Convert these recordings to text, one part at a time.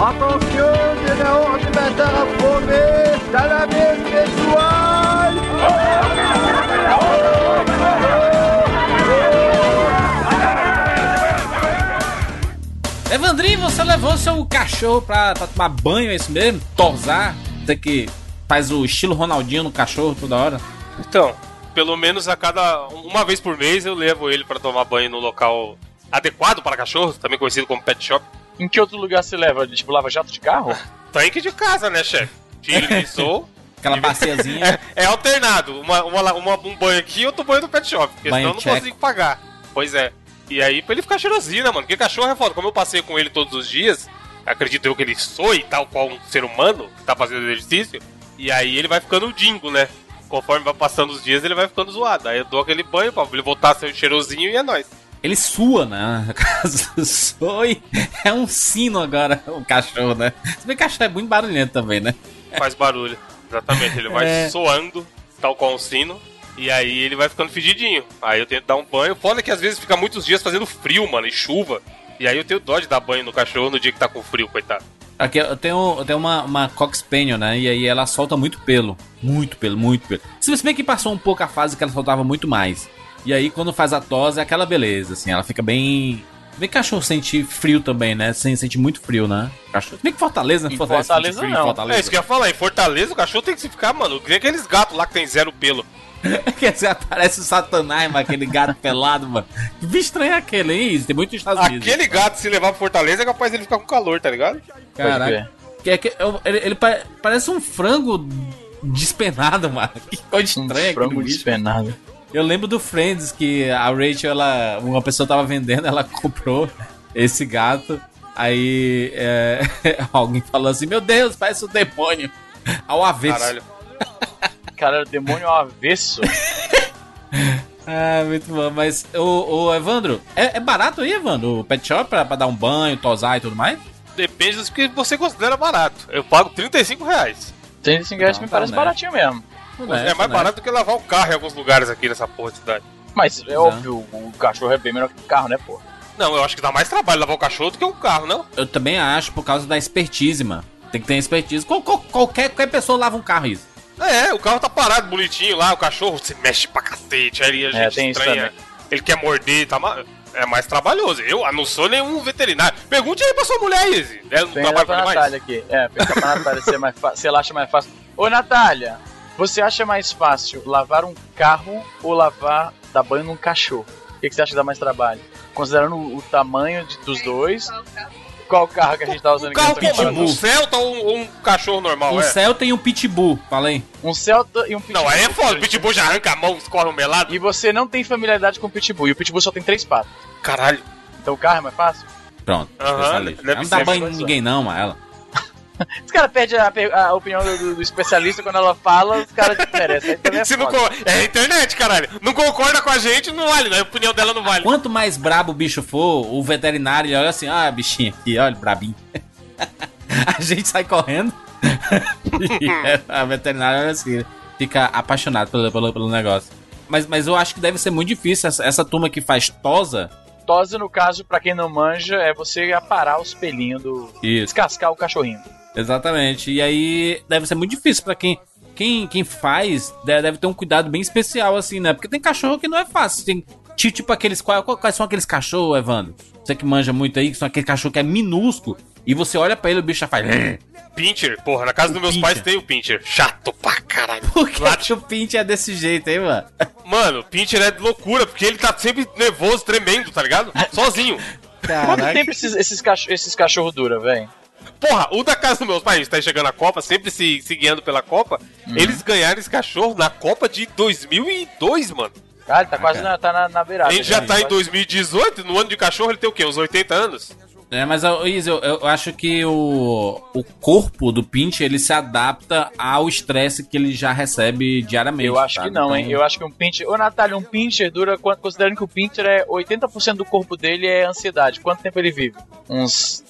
Attention, général animateur approuvés, salamé visual Evandrinho, você levou seu cachorro pra, pra tomar banho, é isso mesmo? Tosar? Você que faz o estilo Ronaldinho no cachorro toda hora? Então, pelo menos a cada. Uma vez por mês eu levo ele pra tomar banho no local adequado para cachorros, também conhecido como pet shop. Em que outro lugar você leva? Tipo, lava jato de carro? Tanque de casa, né, chefe? Tiro de sou. Aquela baciazinha. É, é alternado. Uma, uma, uma- um banho aqui e outro banho no pet shop. Porque Banho senão eu não check. consigo pagar. Pois é. E aí, pra ele ficar cheirosinho, né, mano? Porque cachorro é foda. Como eu passei com ele todos os dias, acredito eu que ele soe tal qual um ser humano que tá fazendo exercício. E aí ele vai ficando dingo, né? Conforme vai passando os dias, ele vai ficando zoado. Aí eu dou aquele banho pra ele voltar a ser cheirosinho e é nóis. Ele sua, né? Soe. É um sino agora, o cachorro, né? Se bem que cachorro é muito barulhento também, né? Faz barulho. Exatamente. Ele vai É. soando, tal qual um sino. E aí ele vai ficando fedidinho. Aí eu tento dar um banho. Foda que às vezes fica muitos dias fazendo frio, mano, e chuva. E aí eu tenho dó de dar banho no cachorro no dia que tá com frio, coitado. Aqui eu tenho, eu tenho uma, uma Cox Spaniel, né? E aí ela solta muito pelo. Muito pelo, muito pelo. Se você bem que passou um pouco a fase que ela soltava muito mais. E aí quando faz a tosse é aquela beleza, assim. Ela fica bem. Bem que cachorro sente frio também, né? Sen- Sente muito frio, né? Cachorro. Bem que Fortaleza, né? Fortaleza, Fortaleza, frio não. Fortaleza. É isso que eu ia falar. Em Fortaleza, o cachorro tem que se ficar, mano. Que nem aqueles gatos lá que tem zero pelo. Quer dizer, parece o Satanás, mano, aquele gato pelado, mano. Que bicho estranho é aquele, hein? Isso tem muito Estados Unidos. Aquele gato, se levar pra Fortaleza, é capaz ele ficar com calor, tá ligado? Caraca. Que, é que, ele ele pa- parece um frango despenado, mano. Que coisa Um estranha frango aquele bicho. despenado. Eu lembro do Friends que a Rachel, ela, uma pessoa tava vendendo, ela comprou esse gato. Aí é, alguém falou assim: Meu Deus, parece um demônio. Ao avesso. Caralho. Cara, demônio ao avesso. Ah, muito bom. Mas, o, o Evandro, é, é barato aí, Evandro? O pet shop pra, pra dar um banho, tosar e tudo mais? Depende do que você considera barato. Eu pago 35 reais. 35 reais Não, me tá parece honesto. baratinho mesmo. É mais barato do que lavar o carro em alguns lugares aqui nessa porra de cidade. Mas é óbvio, o cachorro é bem melhor que o carro, né, pô? Não, eu acho que dá mais trabalho lavar o cachorro do que um carro, não? Eu também acho por causa da expertise, mano. Tem que ter expertise. Qual- qual- qualquer, qualquer pessoa lava um carro isso. É, o carro tá parado bonitinho lá, o cachorro se mexe pra cacete, aí a gente É, tem isso estranha. Ele quer morder, tá ma- É mais trabalhoso. Eu ah, não sou nenhum veterinário. Pergunte aí pra sua mulher, Izzy. Ela não Pergunta trabalha pra? Natália aqui. É, pergunta pra Natália se, é mais fa- se ela acha mais fácil. Ô, Natália, você acha mais fácil lavar um carro ou lavar, dar banho num cachorro? O que, que você acha que dá mais trabalho? Considerando o, o tamanho de- dos dois, qual carro que a gente tá usando Um carro aqui semana? um Celta ou um, um cachorro normal, Um é? Celta e um Pitbull, falei. Um Celta e um Pitbull. Não, aí é foda. O Pitbull já arranca a mão, escorre um melado. E você não tem familiaridade com o Pitbull, e o Pitbull só tem três patas. Caralho. Então o carro é mais fácil? Pronto. Deve Ela não dá banho em ninguém, não, mas ela. Os caras perdem a, a opinião do, do- especialista quando ela fala, os caras desmerecem. É Se não É a internet, caralho. Não concorda com a gente, não vale, né? A opinião dela não vale. Quanto mais brabo o bicho for, o veterinário olha assim: ah, bichinho aqui, olha, brabinho. a gente sai correndo. e a veterinária olha assim, fica apaixonado pelo, pelo, pelo negócio. Mas, mas eu acho que deve ser muito difícil essa, essa turma que faz tosa. Tosa, no caso, pra quem não manja, é você aparar os pelinhos do. Isso. descascar o cachorrinho. Exatamente. E aí deve ser muito difícil pra quem. Quem, quem faz de- deve ter um cuidado bem especial, assim, né? Porque tem cachorro que não é fácil. Tem, ti- tipo aqueles. qual- qual- Quais são aqueles cachorros, Evandro? Você que manja muito aí, que são aquele cachorro que é minúsculo. E você olha pra ele, o bicho já faz. Pincher, porra, na casa O dos meus Pinscher. pais tem o Pincher. Chato pra caralho. Por que, que o Pint é desse jeito, hein, mano? Mano, o Pincher é de loucura, porque ele tá sempre nervoso, tremendo, tá ligado? Sozinho. Quanto tempo esses, esses, cachorro, esses cachorros duram, velho? Porra, o da casa dos meus pais, a gente tá chegando a Copa, sempre se, se guiando pela Copa. Uhum. Eles ganharam esse cachorro na Copa de 2002, mano. Cara, ele tá quase na, tá na, na beirada. A gente já tá em quase- 2018, no ano de cachorro ele tem o quê? Uns 80 anos? É, mas ô, Izzy, eu, eu acho que o, o corpo do Pinch ele se adapta ao estresse que ele já recebe diariamente. Eu acho sabe? que não, hein? Então, Eu acho que um pincher. Ô, Natália, um pincher dura. quanto- Considerando que o pincher é 80% do corpo dele é ansiedade. Quanto tempo ele vive? Uns.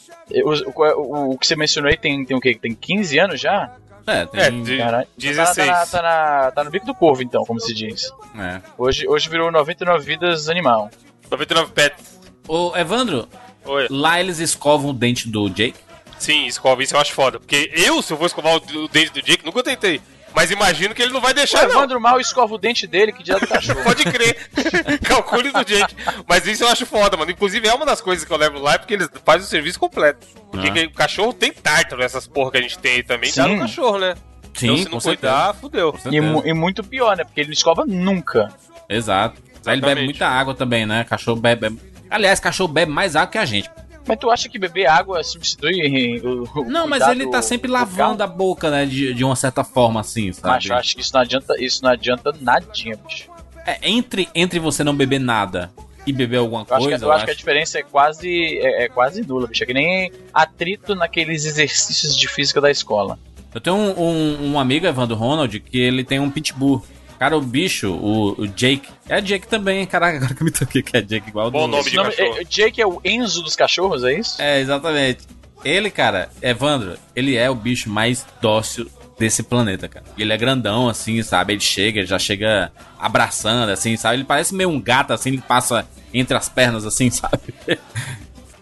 O, o- o que você mencionou aí tem, tem o quê? Tem 15 anos já? É, tem. É, de- Caralho. Tá, 16. na- tá, na- tá no bico do corvo, então, como se diz. é. Hoje, hoje virou 99 vidas animal. 99 pets. Ô, Evandro, Oi. lá eles escovam o dente do Jake? Sim, escova, isso eu acho foda. Porque eu, se eu vou escovar o dente do Jake, nunca tentei. Mas imagino que ele não vai O deixar, não. Evandro mal escova o dente dele, que dia do cachorro. Pode crer. Calcule do Jake. Mas isso eu acho foda, mano. Inclusive é uma das coisas que eu levo lá, é porque eles fazem o serviço completo. Porque Ah. o cachorro tem tártaro, essas porra que a gente tem aí também. Sim. Tá no cachorro, né? Sim, então se não cuidar, certeza. fudeu. E, mu- e muito pior, né? Porque ele não escova nunca. Exato. Aí ele bebe Exatamente. muita água também, né? Cachorro bebe. Aliás, cachorro bebe mais água que a gente. Mas tu acha que beber água substitui o. o Não, mas ele tá sempre do lavando a boca, né? De, de uma certa forma, assim, sabe? Macho, eu acho que isso não adianta, isso não adianta nadinha, bicho. É, entre, entre você não beber nada e beber alguma Eu acho, coisa, que, eu acho que a diferença é quase, é, é quase nula, bicho. É que nem atrito naqueles exercícios de física da escola. Eu tenho um, um, um amigo, Evandro Ronald, que ele tem um pitbull. Cara, o bicho, o, o Jake. É Jake também, caraca, agora que eu me toquei que é Jake igual Bom do... nome de nome- cachorro. é- Jake é o Enzo dos cachorros, é isso? É, exatamente. Ele, cara, Evandro, ele é o bicho mais dócil desse planeta, cara. Ele é grandão, assim, sabe? Ele chega, ele já chega abraçando, assim, sabe? Ele parece meio um gato, assim, ele passa entre as pernas, assim, sabe?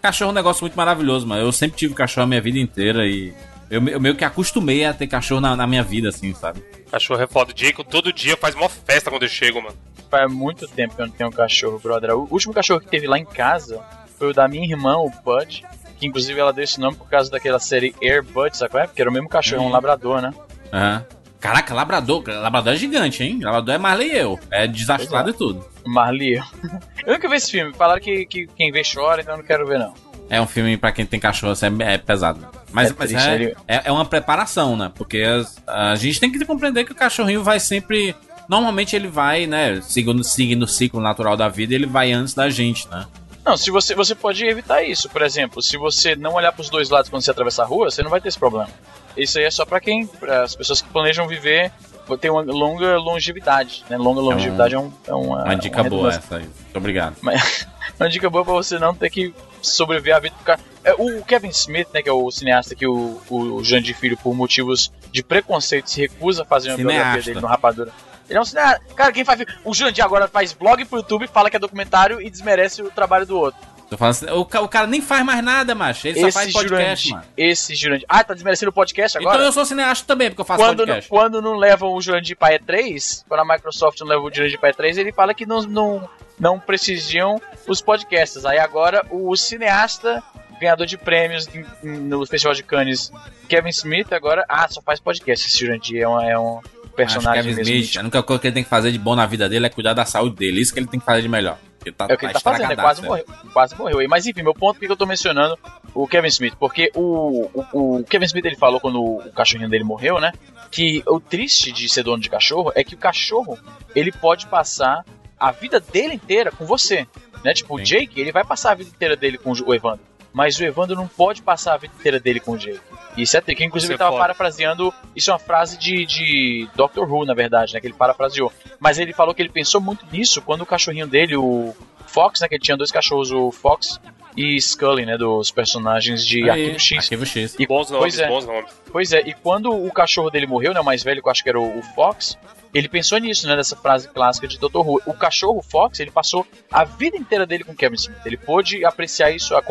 cachorro é um negócio muito maravilhoso, mano. Eu sempre tive cachorro a minha vida inteira e eu, eu meio que acostumei a ter cachorro na, na minha vida, assim, sabe? Cachorro é foda. O Jake todo dia faz uma festa quando eu chego, mano. Faz muito tempo que eu não tenho um cachorro, brother. O último cachorro que teve lá em casa foi o da minha irmã, o Bud. Que inclusive ela deu esse nome por causa daquela série Air Bud, sabe qual é? Porque era o mesmo cachorro, um Uhum. labrador, né? Aham. Caraca, labrador. Labrador é gigante, hein? Labrador é Marley e eu. É desastrado e tudo. Marley. Eu nunca vi esse filme. Falaram que, que quem vê chora, então eu não quero ver, não. É um filme pra quem tem cachorro, assim, é, é pesado. Mas, É mas é, ele- é, é uma preparação, né? Porque as- a gente tem que compreender que o cachorrinho vai sempre. Normalmente ele vai, né? Seguindo, seguindo o ciclo natural da vida, ele vai antes da gente, né? Não, se você, você pode evitar isso. Por exemplo, se você não olhar pros dois lados quando você atravessar a rua, você não vai ter esse problema. Isso aí é só pra quem, para as pessoas que planejam viver, ter uma longa longevidade, né? Longa longevidade é, um, é uma, Uma dica boa redundância. essa aí. Muito obrigado. Uma dica boa pra você não ter que sobreviver a vida do cara. É, o Kevin Smith, né, que é o cineasta que o, o Jandir Filho, por motivos de preconceito, se recusa a fazer uma biografia Cineasta. dele no Rapadura. Ele é um cineasta. Cara, quem faz. O Jandir agora faz blog pro YouTube, fala que é documentário e desmerece o trabalho do outro. Tô falando assim, o, o cara nem faz mais nada, macho. Ele só faz podcast, Jurandir. mano. Esse Jurandir. Ah, tá desmerecendo o podcast agora? Então eu sou cineasta também, porque eu faço quando, não, podcast. quando não levam o Jurandir pra E3, quando a Microsoft não leva o Jurandir pra E3, ele fala que não, não, não prestigiam os podcasts. Aí agora o cineasta, ganhador de prêmios no Festival de Cannes, Kevin Smith, agora, ah, só faz podcast. Esse Jurandir é um, é um Acho que personagem Kevin. Smith, a única coisa que ele tem que fazer de bom na vida dele é cuidar da saúde dele. Isso que ele tem que fazer de melhor. Tá, É o que ele tá fazendo, né? Quase morreu, quase morreu. Mas enfim, meu ponto é que eu tô mencionando o Kevin Smith, porque o, o, o Kevin Smith ele falou quando o, o cachorrinho dele morreu, né? Que o triste de ser dono de cachorro é que o cachorro ele pode passar a vida dele inteira com você, né? Tipo, o Sim. Jake, ele vai passar a vida inteira dele com o Evandro. Mas o Evandro não pode passar a vida inteira dele com o Jake. Isso é triste. Inclusive, Isso é ele tava foda. parafraseando. Isso é uma frase de, de Doctor Who, na verdade, né? Que ele parafraseou. Mas ele falou que ele pensou muito nisso quando o cachorrinho dele, o Fox, né? Que ele tinha dois cachorros, o Fox e Scully, né? Dos personagens de Aí, Arquivo X. Arquivo X. E, Bons nomes, pois é. bons nomes. Pois é, e quando o cachorro dele morreu, né, o mais velho, que eu acho que era o, o Fox, ele pensou nisso, né, nessa frase clássica de Dr. Who. O cachorro Fox, ele passou a vida inteira dele com Kevin Smith. Ele pôde apreciar isso, a,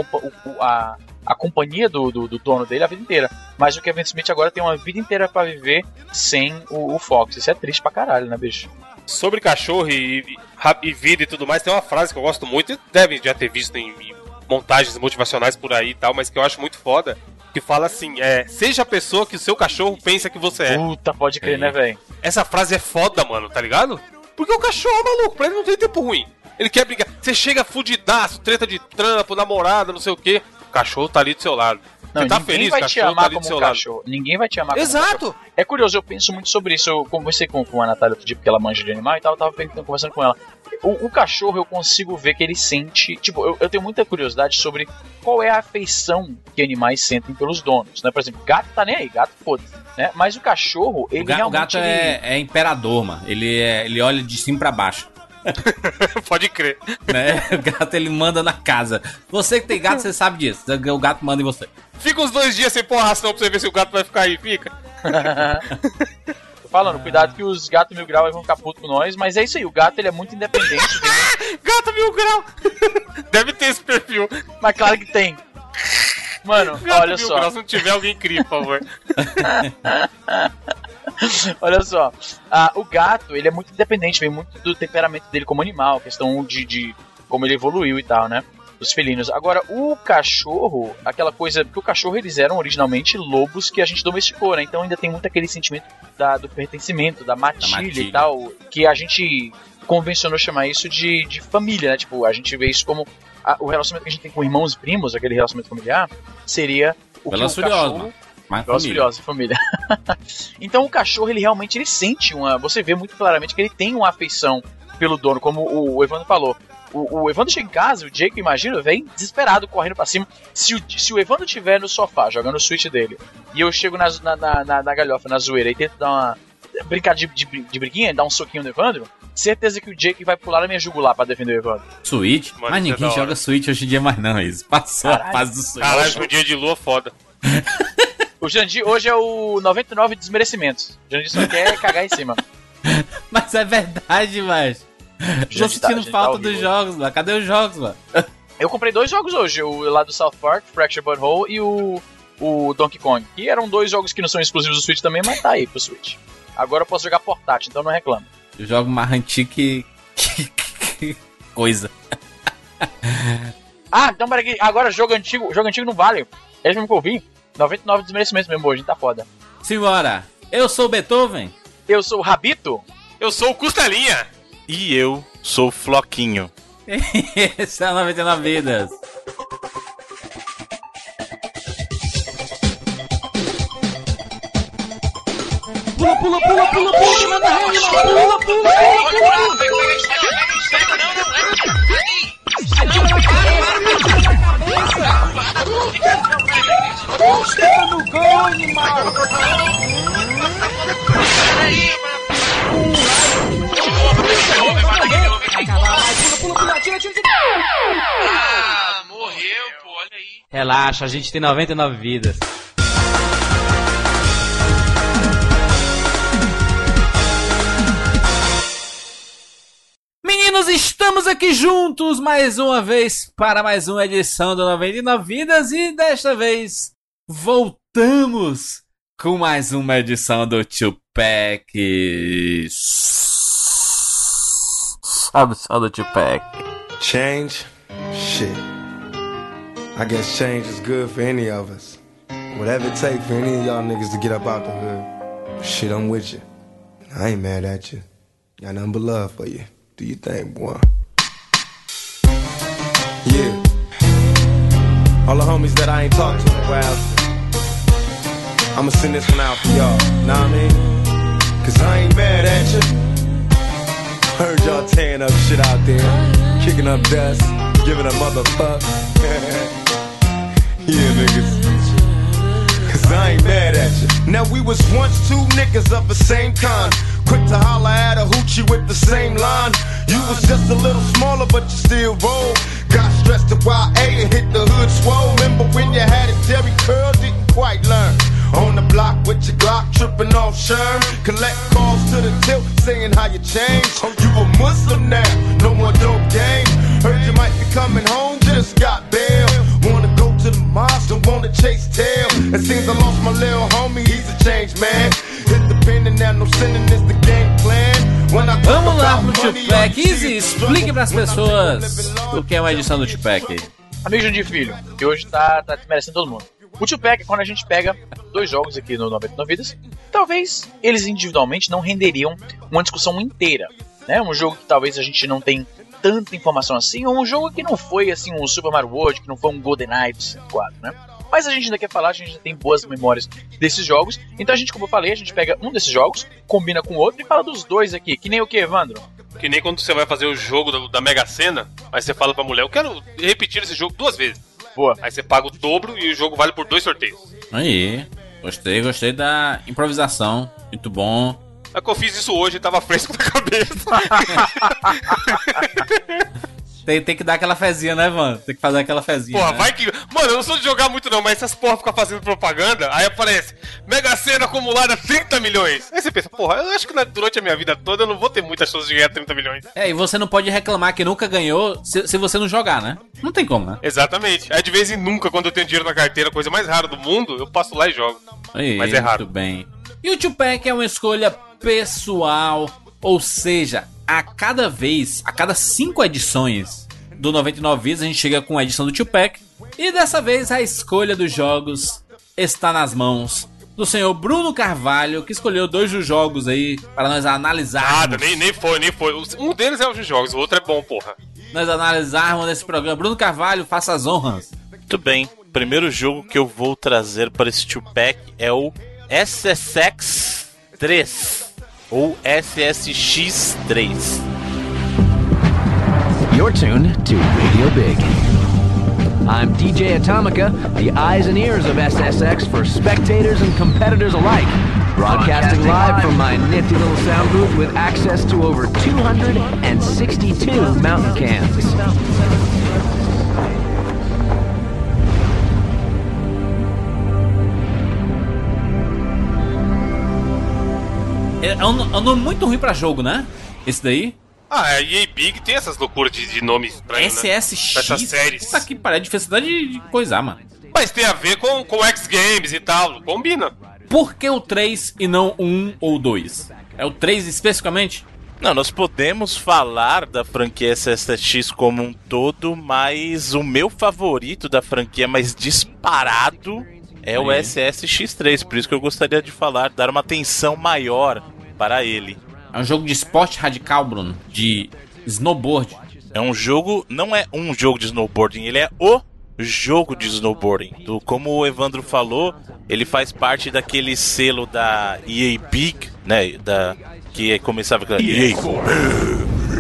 a, a companhia do, do, do dono dele a vida inteira. Mas o Kevin Smith agora tem uma vida inteira pra viver sem o, o Fox. Isso é triste pra caralho, né, bicho? Sobre cachorro e, e, e vida e tudo mais, tem uma frase que eu gosto muito, e devem já ter visto em, em montagens motivacionais por aí e tal, mas que eu acho muito foda, que fala assim, é, seja a pessoa que o seu cachorro pensa que você é. Puta, pode crer, É. né, velho? Essa frase é foda, mano, tá ligado? Porque o cachorro, maluco, pra ele não tem tempo ruim. Ele quer brigar. Você chega fudidaço, treta de trampo, namorada, não sei o quê. O cachorro tá ali do seu lado. Não, Você tá ninguém feliz, o vai te cachorro tá amar ali do como seu um lado. cachorro. Ninguém vai te amar como um cachorro. Exato! É curioso, eu penso muito sobre isso. Eu conversei com, com a Natália outro dia, porque ela manja de animal e tal, eu tava conversando com ela. O, o cachorro eu consigo ver que ele sente. Tipo, eu, eu tenho muita curiosidade sobre qual é a afeição que animais sentem pelos donos, né? Por exemplo, gato tá nem aí, gato foda-se, né? Mas o cachorro, ele O, ga- o realmente. gato ele- é, é imperador, mano. Ele, é- ele olha de cima pra baixo. Pode crer. Né? O gato ele manda na casa. Você que tem gato, você sabe disso. O gato manda em você. Fica uns dois dias sem pôr ração pra você ver se o gato vai ficar aí, fica. Falando, cuidado que os gatos mil graus vão ficar putos com nós, mas é isso aí, o gato ele é muito independente, tem muito- Gato mil grau! Deve ter esse perfil. mas claro que tem. Mano, Gato olha mil só. graus, se não tiver alguém cria, por favor. Olha só, ah, o gato, ele é muito independente, vem muito do temperamento dele como animal, questão de, de como ele evoluiu e tal, né? Dos felinos. Agora, o cachorro, aquela coisa. Porque o cachorro eles eram originalmente lobos que a gente domesticou, né? Então ainda tem muito aquele sentimento da- do pertencimento, da matilha, matilha. e tal, que a gente convencionou chamar isso de, de família, né? Tipo, a gente vê isso como. a- o relacionamento que a gente tem com irmãos e primos, aquele relacionamento familiar, seria o que o Furiosos, cachorro. Mas e família. Furiosos, família. então o cachorro, ele realmente ele sente uma. Você vê muito claramente que ele tem uma afeição pelo dono, como o, o Evandro falou. O, o Evandro chega em casa, o Jake, imagina, vem desesperado, correndo pra cima. Se o, se o Evandro tiver no sofá, jogando o Switch dele, e eu chego na, na, na, na- na galhofa, na zoeira, e tento dar uma. brincar de, de, de briguinha, dar um soquinho no Evandro, certeza que o Jake vai pular na minha jugular pra defender o Evandro. Switch? Mano, mas é ninguém joga. Switch hoje em dia mais não, isso. Passou a Caralho. fase do Switch. Caralho, um dia de lua foda. O Jandir hoje é o 99 desmerecimentos. O Jandir só quer cagar em cima. Mas é verdade, mas. Tô Jandir tá- sentindo tá falta ao dos jogos, mano. Cadê os jogos, mano? Eu comprei dois jogos hoje, o lá do South Park, Fracture Butthole, e o, o Donkey Kong. Que eram dois jogos que não são exclusivos do Switch também, mas tá aí pro Switch. Agora eu posso jogar portátil, então não reclamo. Eu jogo mais antigo que. que- coisa. Ah, então peraí, aqui, agora jogo antigo, jogo antigo não vale. Eles mesmo que eu vi, 99 desmerecimentos mesmo hoje, tá foda. Simbora. Eu sou Beethoven. Eu sou o Rabito, Eu sou o Costelinha. E eu sou Floquinho. Esse é o 99 Vidas. Morreu, pô, olha aí. Relaxa, a gente tem 99 vidas. Meninos, estamos aqui juntos mais uma vez para mais uma edição do 99 Vidas e desta vez voltamos com mais uma edição do Tupac. Sabe só do Tupac. Change? Shit. I guess change is good for any of us. Whatever it takes for any of y'all niggas to get up out the hood. Shit, I'm with you. I ain't mad at you. Got nothing but love for you. Do you think, boy? Yeah. All the homies that I ain't talked to in a while. I'ma send this one out for y'all. Know what I mean? Cause I ain't mad at you. Heard y'all tearing up shit out there, kicking up dust, giving a motherfuck. yeah, niggas. Cause I ain't mad at you. Now we was once two niggas of the same kind. Quick to holler at a hoochie with the same line. You was just a little smaller, but you still roll. Got stressed to YA and hit the hood swole. Remember when you had it, Jerry Curl didn't quite learn. On the block with your Glock, tripping off Sherm. Collect calls to the tilt, saying how you changed. Oh, you a Muslim now, no more dope game. Heard you might be coming home, just got bail. Wanna go to the mosque, don't wanna chase tail. It seems I lost my little homie, he's a changed man. Hit the pen and now no sinning is the game plan. When I talk Vamos lá pro money, Tupac. Easy, is explique pras pessoas o que é uma edição do Tupac. amigo Jandir Filho, que hoje tá, tá desmerecendo todo mundo. O é quando a gente pega dois jogos aqui no 99 Vidas, talvez eles individualmente não renderiam uma discussão inteira. Né? Um jogo que talvez a gente não tem tanta informação assim, ou um jogo que não foi assim um Super Mario World, que não foi um GoldenEye do 64, né? Mas a gente ainda quer falar, a gente ainda tem boas memórias desses jogos. Então a gente, como eu falei, a gente pega um desses jogos, combina com o outro e fala dos dois aqui. Que nem o que, Evandro? Que nem quando você vai fazer o jogo da Mega Sena, aí você fala pra mulher, eu quero repetir esse jogo duas vezes. Boa. Aí você paga o dobro e o jogo vale por dois sorteios. Aí, gostei, gostei da improvisação. Muito bom. É que eu fiz isso hoje e tava fresco na cabeça. Tem, tem que dar aquela fezinha, né, mano? Tem que fazer aquela fezinha. Porra, né? vai que. Mano, eu não sou de jogar muito não, mas essas porra ficam fazendo propaganda, aí aparece Mega Sena acumulada 30 milhões. Aí você pensa, porra, eu acho que durante a minha vida toda eu não vou ter muitas chances de ganhar 30 milhões. É, e você não pode reclamar que nunca ganhou se, se você não jogar, né? Não tem como, né? Exatamente. Aí de vez em nunca, quando eu tenho dinheiro na carteira, coisa mais rara do mundo, eu passo lá e jogo. Aí, Mas é raro. Muito bem. E o Tupac é uma escolha pessoal, ou seja, a cada vez, a cada cinco edições do 99 Vidas, a gente chega com a edição do Tupac. E dessa vez a escolha dos jogos está nas mãos do senhor Bruno Carvalho, que escolheu dois dos jogos aí para nós analisarmos. Nada, nem, nem foi, nem foi. Um deles é os jogos, o outro é bom, porra. Nós analisarmos nesse programa. Bruno Carvalho, faça as honras. Muito bem. Primeiro jogo que eu vou trazer para esse two-pack é o SSX 3 ou SSX 3. You're tuned to Radio Big. I'm DJ Atomica, the eyes and ears of SSX for spectators and competitors alike. Broadcasting live from my nifty little sound booth with access to over 262 mountain cams. É é um, é um nome muito ruim pra jogo, né? Esse daí. Ah, a EA Big tem essas loucuras de, de nomes estranhos, né? SSX. Essas séries. Puta que pariu, é difícil de, de coisar, mano. Mas tem a ver com, com X Games e tal, combina. Por que o 3 e não o 1 ou 2? É o 3 especificamente? Não, nós podemos falar da franquia SSX como um todo, mas o meu favorito da franquia mais disparado é o Aí. SSX3, por isso que eu gostaria de falar, dar uma atenção maior para ele. É um jogo de esporte radical, Bruno. De snowboard. É um jogo, não é um jogo de snowboarding, ele é o jogo de snowboarding. Do, como o Evandro falou, ele faz parte daquele selo da EA Big, né, da que começava com a EA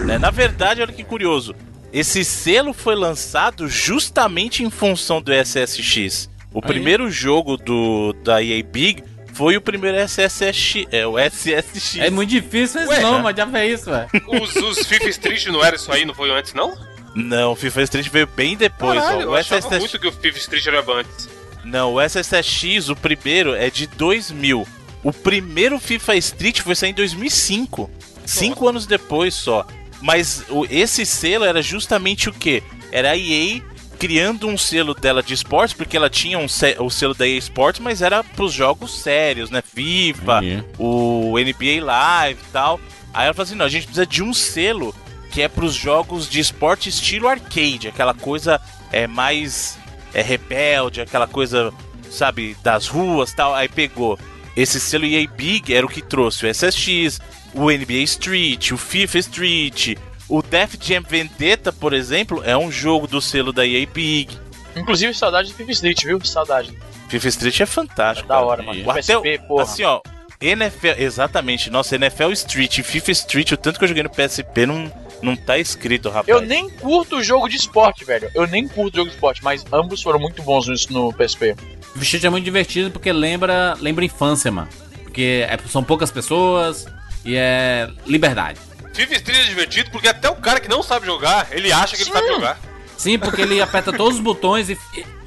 né? Na verdade, olha que curioso. Esse selo foi lançado justamente em função do SSX. O primeiro jogo do da EA Big foi o primeiro SSX, é o SSX. É muito difícil esse Ué, nome, né? mas já fez isso, velho. Os, os FIFA Street não era isso aí, não foi antes, não? Não, o FIFA Street veio bem depois. Caralho, ó. eu O achava SSX muito que o FIFA Street era antes. Não, o SSX, o primeiro, é de 2000. O primeiro FIFA Street foi sair em 2005. Cinco anos depois só. Mas o- esse selo era justamente o quê? Era a EA criando um selo dela de esportes, porque ela tinha um o selo da EA Sports, mas era pros jogos sérios, né? FIFA, Entendi. o NBA Live e tal. Aí ela falou assim: não, a gente precisa de um selo que é pros jogos de esporte estilo arcade, aquela coisa é mais é rebelde, aquela coisa, sabe, das ruas tal. Aí pegou esse selo EA Big, era o que trouxe o SSX, o NBA Street, o FIFA Street, o Def Jam Vendetta, por exemplo, é um jogo do selo da EA Big. Inclusive, saudade do FIFA Street, viu? Saudade. FIFA Street é fantástico. Da cara. hora, mano. O Até o- PSP, porra. Assim, ó, NFL, exatamente, nossa, NFL Street e FIFA Street, o tanto que eu joguei no PSP não, não tá escrito, rapaz. Eu nem curto jogo de esporte, velho. Eu nem curto jogo de esporte, mas ambos foram muito bons nisso no PSP. O Street é muito divertido porque lembra, lembra infância, mano. Porque é- são poucas pessoas e é liberdade. FIFA Street é divertido porque até o cara que não sabe jogar, ele acha que ele sabe jogar. Sim, porque ele aperta todos os botões e.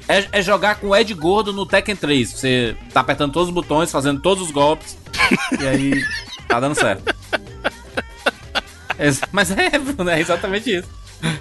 É, é jogar com o Ed Gordo no Tekken 3. Você tá apertando todos os botões, fazendo todos os golpes. e aí. Tá dando certo. Mas é, Bruno, é exatamente isso.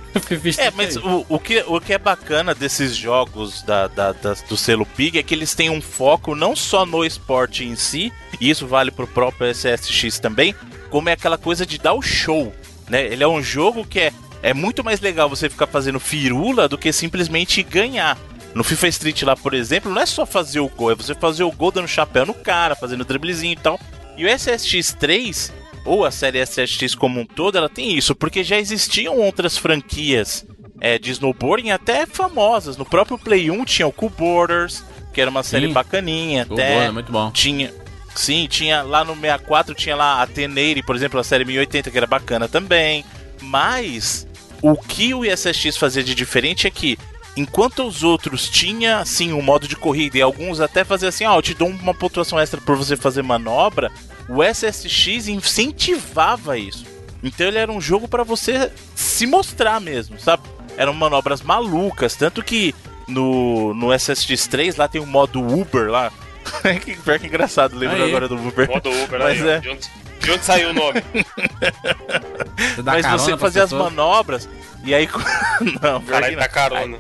É, mas o, o, que, o que é bacana desses jogos da, da- das- do selo Pig é que eles têm um foco não só no esporte em si, e isso vale pro próprio SSX também, como é aquela coisa de dar o show, né? Ele é um jogo que é, é muito mais legal você ficar fazendo firula do que simplesmente ganhar. No FIFA Street lá, por exemplo, não é só fazer o gol, é você fazer o gol dando chapéu no cara, fazendo driblezinho e tal. E o SSX 3, ou a série SSX como um todo, ela tem isso, porque já existiam outras franquias é, de snowboarding até famosas. No próprio Play 1 tinha o Cool Borders, que era uma série Sim. bacaninha até. é muito bom. Tinha. Sim, tinha lá no 64 tinha lá a Teneire, por exemplo, a série 1080 que era bacana também. Mas o que o ISSX fazia de diferente é que enquanto os outros tinha sim um modo de corrida e alguns até faziam assim, ó, eu te dou uma pontuação extra por você fazer manobra, o SSX incentivava isso. Então ele era um jogo pra você se mostrar mesmo, sabe? eram manobras malucas. Tanto que no, no SSX3 lá tem um modo Uber lá. que, pior que engraçado, lembro Aí. agora do Uber. Uber Mas aí, é. de, onde, de onde saiu o nome? Você dá Mas você fazia as manobras e aí. não, Caralho, da carona.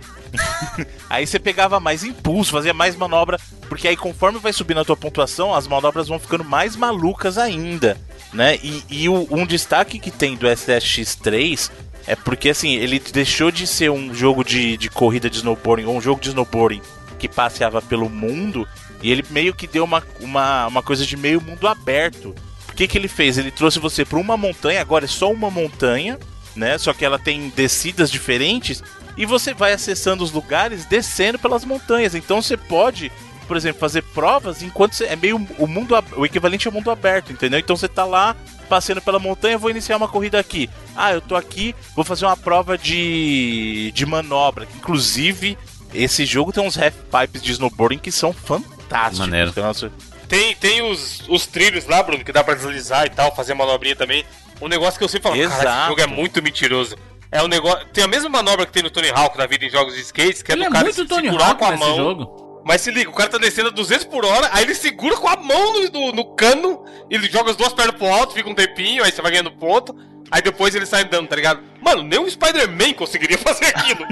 Aí você pegava mais impulso, fazia mais manobra, porque aí conforme vai subindo a tua pontuação, as manobras vão ficando mais malucas ainda, né? E, e o- um destaque que tem do SSX3 é porque assim, ele deixou de ser um jogo de, de corrida de snowboarding ou um jogo de snowboarding que passeava pelo mundo e ele meio que deu uma, uma, uma coisa de meio mundo aberto. O que, que ele fez? Ele trouxe você para uma montanha, agora é só uma montanha, né? Só que ela tem descidas diferentes e você vai acessando os lugares descendo pelas montanhas. Então você pode, por exemplo, fazer provas enquanto você é meio o mundo o equivalente ao mundo aberto, entendeu? Então você tá lá passeando pela montanha, vou iniciar uma corrida aqui. Ah, eu tô aqui, vou fazer uma prova de de manobra. Inclusive, esse jogo tem uns half pipes de snowboarding que são fantásticos. Maneiro. Nossa, Tem, tem os, os trilhos lá, Bruno, que dá pra deslizar e tal, fazer manobrinha também. Um negócio que eu sempre falo, cara, esse Exato. jogo é muito mentiroso. É um negócio. Tem a mesma manobra que tem no Tony Hawk da vida em jogos de skate, que é Ele do é cara muito se Tony segurar Hawk com a mão. jogo. Mas se liga, o cara tá descendo a 200 por hora, aí ele segura com a mão no, no, no cano, ele joga as duas pernas pro alto, fica um tempinho, aí você vai ganhando ponto, aí depois ele sai andando, tá ligado? Mano, nem o Spider-Man conseguiria fazer aquilo.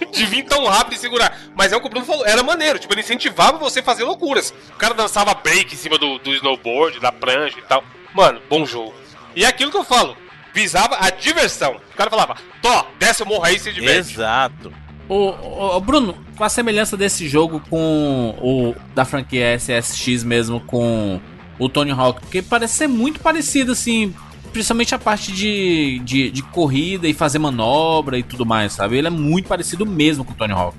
de, de vir tão rápido e segurar. Mas é o que o Bruno falou, era maneiro, tipo, ele incentivava você a fazer loucuras. O cara dançava break em cima do, do snowboard, da prancha e tal. Mano, bom jogo. E é aquilo que eu falo, visava a diversão. O cara falava, Tó, desce o morro aí e se diverte. Exato. O, o- o Bruno, com a semelhança desse jogo com o da franquia SSX mesmo com o Tony Hawk, porque parece ser muito parecido assim, principalmente a parte de, de, de corrida e fazer manobra e tudo mais, sabe? Ele é muito parecido mesmo com o Tony Hawk.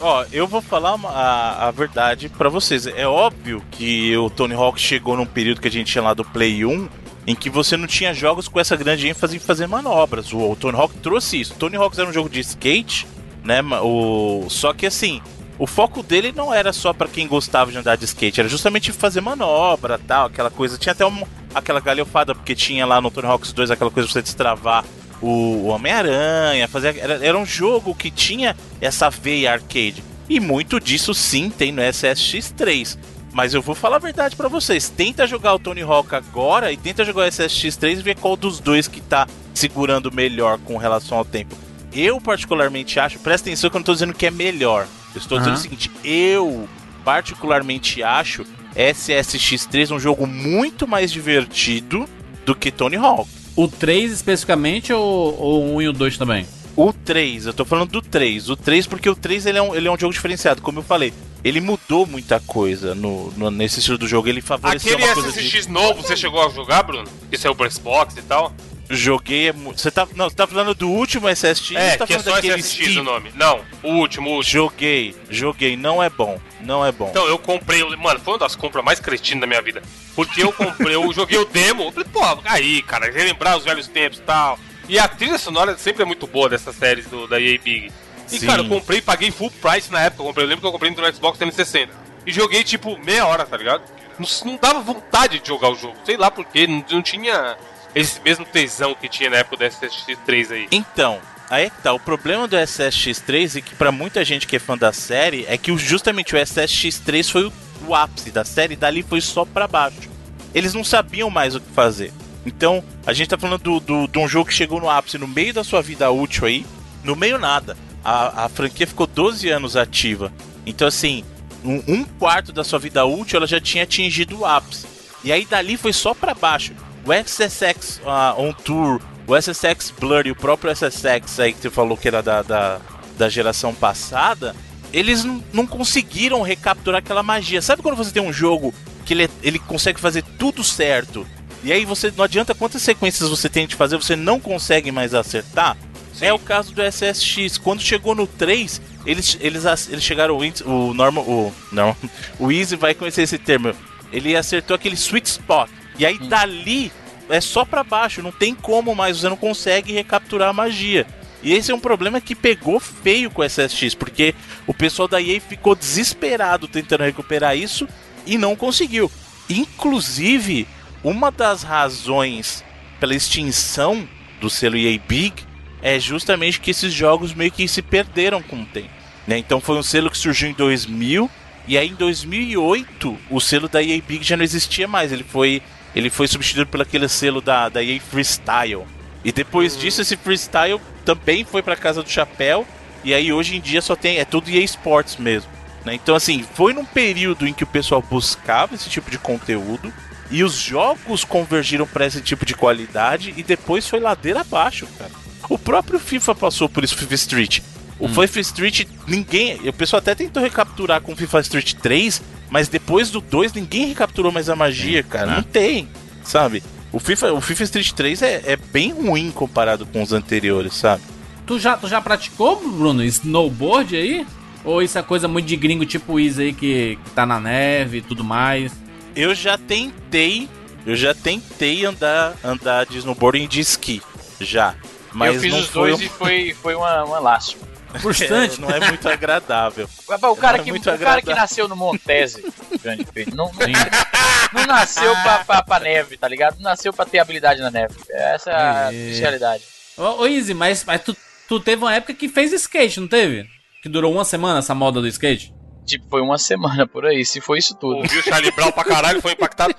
Ó, eu vou falar a, a verdade pra vocês. É óbvio que o Tony Hawk chegou num período que a gente tinha lá do Play 1, em que você não tinha jogos com essa grande ênfase em fazer manobras. O, o Tony Hawk trouxe isso. O Tony Hawk era um jogo de skate, né? O, só que assim, o foco dele não era só pra quem gostava de andar de skate, era justamente fazer manobra, tal, aquela coisa. Tinha até um, aquela galhofada, porque tinha lá no Tony Hawks 2 aquela coisa de você destravar o, Homem-Aranha, fazer era, era um jogo que tinha essa veia arcade. E muito disso sim tem no SSX3. Mas eu vou falar a verdade pra vocês. Tenta jogar o Tony Hawk agora e tenta jogar o SSX3 e ver qual dos dois que tá segurando melhor com relação ao tempo. Eu particularmente acho, presta atenção que eu não tô dizendo que é melhor. Eu estou dizendo Aham. o seguinte, eu particularmente acho SSX3 um jogo muito mais divertido do que Tony Hawk. O 3 especificamente ou, ou o 1 e o 2 também? O 3, eu tô falando do 3. O 3 porque o 3 ele é, um, ele é um jogo diferenciado, como eu falei. Ele mudou muita coisa no, no- nesse estilo do jogo. Ele favoreceu Aquele uma coisa de... SSX novo, você chegou a jogar, Bruno? Que saiu pro Xbox e tal? Joguei... é Você tá... Não, você tá falando do último SSX? É, tá que é só SSX o nome. Não, o último, o último. Joguei, joguei. Não é bom. Não é bom. Então, eu comprei, mano, foi uma das compras mais cretinas da minha vida. Porque eu comprei, eu joguei o demo, eu falei, pô, aí, cara, relembrar os velhos tempos e tal. E a trilha sonora sempre é muito boa dessas séries do, da EA Big. E, Sim. cara, eu comprei, paguei full price na época. Eu, comprei, eu lembro que eu comprei no Xbox 360. E joguei, tipo, meia hora, tá ligado? Não, não dava vontade de jogar o jogo. Sei lá porquê, não, não tinha esse mesmo tesão que tinha na época do SSX3 aí. Então, aí tá. O problema do SSX3 e que pra muita gente que é fã da série é que justamente o SSX3 foi o, o ápice da série, dali foi só pra baixo. Eles não sabiam mais o que fazer. Então, a gente tá falando do- do- de um jogo que chegou no ápice no meio da sua vida útil aí, no meio nada. A, a franquia ficou 12 anos ativa. Então, assim, um, um quarto da sua vida útil ela já tinha atingido o ápice. E aí dali foi só pra baixo. O SSX ah, On Tour, o SSX Blur e o próprio SSX aí que você falou que era da, da, da geração passada, eles não, conseguiram recapturar aquela magia. Sabe quando você tem um jogo que ele, ele consegue fazer tudo certo? E aí você não adianta quantas sequências você tem de fazer, você não consegue mais acertar? É o caso do SSX. Quando chegou no 3, eles, eles, eles chegaram. O, o normal. O, não. O Easy vai conhecer esse termo. Ele acertou aquele sweet spot. E aí dali é só pra baixo. Não tem como mais. Você não consegue recapturar a magia. E esse é um problema que pegou feio com o SSX. Porque o pessoal da EA ficou desesperado tentando recuperar isso e não conseguiu. Inclusive, uma das razões pela extinção do selo EA Big é justamente que esses jogos meio que se perderam com o tempo. Né? Então foi um selo que surgiu em 2000 e aí em 2008 o selo da EA Big já não existia mais. Ele foi, ele foi substituído por aquele selo da, da EA Freestyle. E depois disso esse Freestyle também foi para casa do chapéu e aí hoje em dia só tem é tudo EA Sports mesmo. Né? Então assim foi num período em que o pessoal buscava esse tipo de conteúdo e os jogos convergiram para esse tipo de qualidade e depois foi ladeira abaixo, cara. O próprio FIFA passou por isso, FIFA Street. O FIFA Street, ninguém. O pessoal até tentou recapturar com o FIFA Street 3, mas depois do 2 ninguém recapturou mais a magia, cara. Não tem, sabe? O FIFA, o FIFA Street 3 é, é bem ruim comparado com os anteriores, sabe? Tu já, tu já praticou, Bruno, snowboard aí? Ou isso é coisa muito de gringo tipo o Isa aí que, que tá na neve e tudo mais? Eu já tentei, eu já tentei andar, andar de snowboard e de esqui, já. Mas eu fiz não os foi dois um- e foi, foi uma, uma lástima. Frustrante. É, não é muito agradável. O cara, Não é que, o muito cara que agradável. nasceu no Montese, grande filho, não, não, não nasceu pra, pra, pra neve, tá ligado? Não nasceu pra ter habilidade na neve. Essa é a É. triste realidade. Ô, ô Izzy, mas, mas tu, tu teve uma época que fez skate, não teve? Que durou uma semana essa moda do skate? Tipo, foi uma semana por aí, se foi isso tudo. Ouviu o Charlie Brown pra caralho, foi impactado.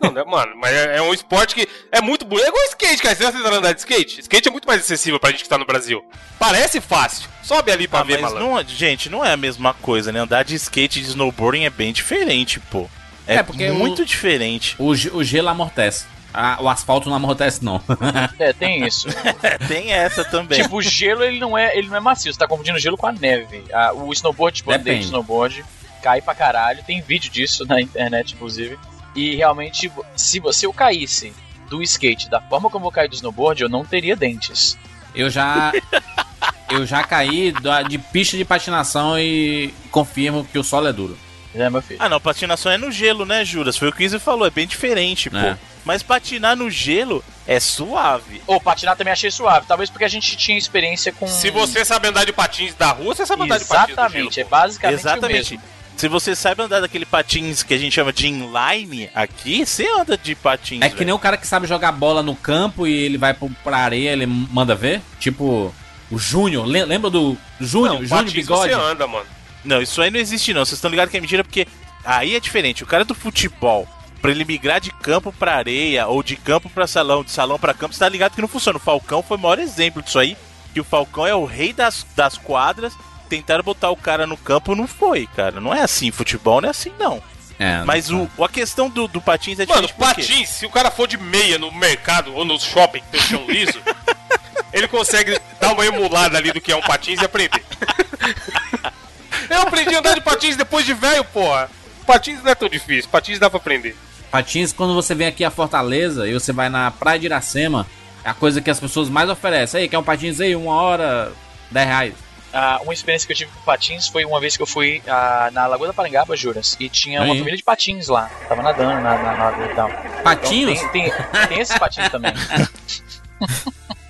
Não, né, mano? Mas é, é um esporte que é muito bonito. É igual skate, cara. Você já tentaram andar de skate? Skate é muito mais acessível pra gente que tá no Brasil. Parece fácil. Sobe ali pra Ah, ver, mas malandro. não, gente, não é a mesma coisa, né? Andar de skate e de snowboarding é bem diferente, pô. É, É, porque muito o- diferente. O, o gelo amortece. Ah, o asfalto não amortece, não. É, tem isso. É, tem essa também. tipo, o gelo ele não é, ele não é macio, você tá confundindo gelo com a neve. Ah, o snowboard, tipo, Depende. snowboard, cai pra caralho, tem vídeo disso na internet, inclusive. E realmente, se, vo- se eu caísse do skate da forma como eu caí do snowboard, eu não teria dentes. Eu já. Eu já caí de pista de patinação e confirmo que o solo é duro. É, meu filho. Ah, não, patinação é no gelo, né, Juras? Foi o que o falou, é bem diferente, pô. É. Mas patinar no gelo é suave. Ou patinar também achei suave, talvez porque a gente tinha experiência com. Se você sabe andar de patins da rua, você sabe andar de patins Exatamente, é basicamente o Exatamente. Se você sabe andar daquele patins que a gente chama de inline aqui, você anda de patins. É que nem o cara que sabe jogar bola no campo e ele vai pra areia, ele manda ver. Tipo, o Júnior. Le- Lembra do Júnior? Não, Júnior patins Bigode? você anda, mano. Não, isso aí não existe não. Vocês estão ligados que é mentira porque aí é diferente. O cara do futebol, pra ele migrar de campo pra areia ou de campo pra salão, de salão pra campo, você tá ligado que não funciona. O Falcão foi o maior exemplo disso aí. Que o Falcão é o rei das, das quadras. Tentaram botar o cara no campo, não foi, cara. Não é assim. Futebol não é assim, não. É, Mas não- o, a questão do, do patins é Mano, patins, se o cara for de meia no mercado ou no shopping que tem chão liso, ele consegue dar uma emulada ali do que é um patins e aprender. Eu aprendi a andar de patins depois de velho, porra. Patins não é tão difícil, patins dá pra aprender. Patins, quando você vem aqui a Fortaleza e você vai na Praia de Iracema, é a coisa que as pessoas mais oferecem. Aí, quer um patins aí? Uma hora, 10 reais. Ah, uma experiência que eu tive com patins foi uma vez que eu fui ah, na Lagoa da Parangaba, Juras, e tinha uma Aí. família de patins lá. Tava nadando na, na, na lagoa e tal. Então, Patinhos? tem, tem, tem esses patins também.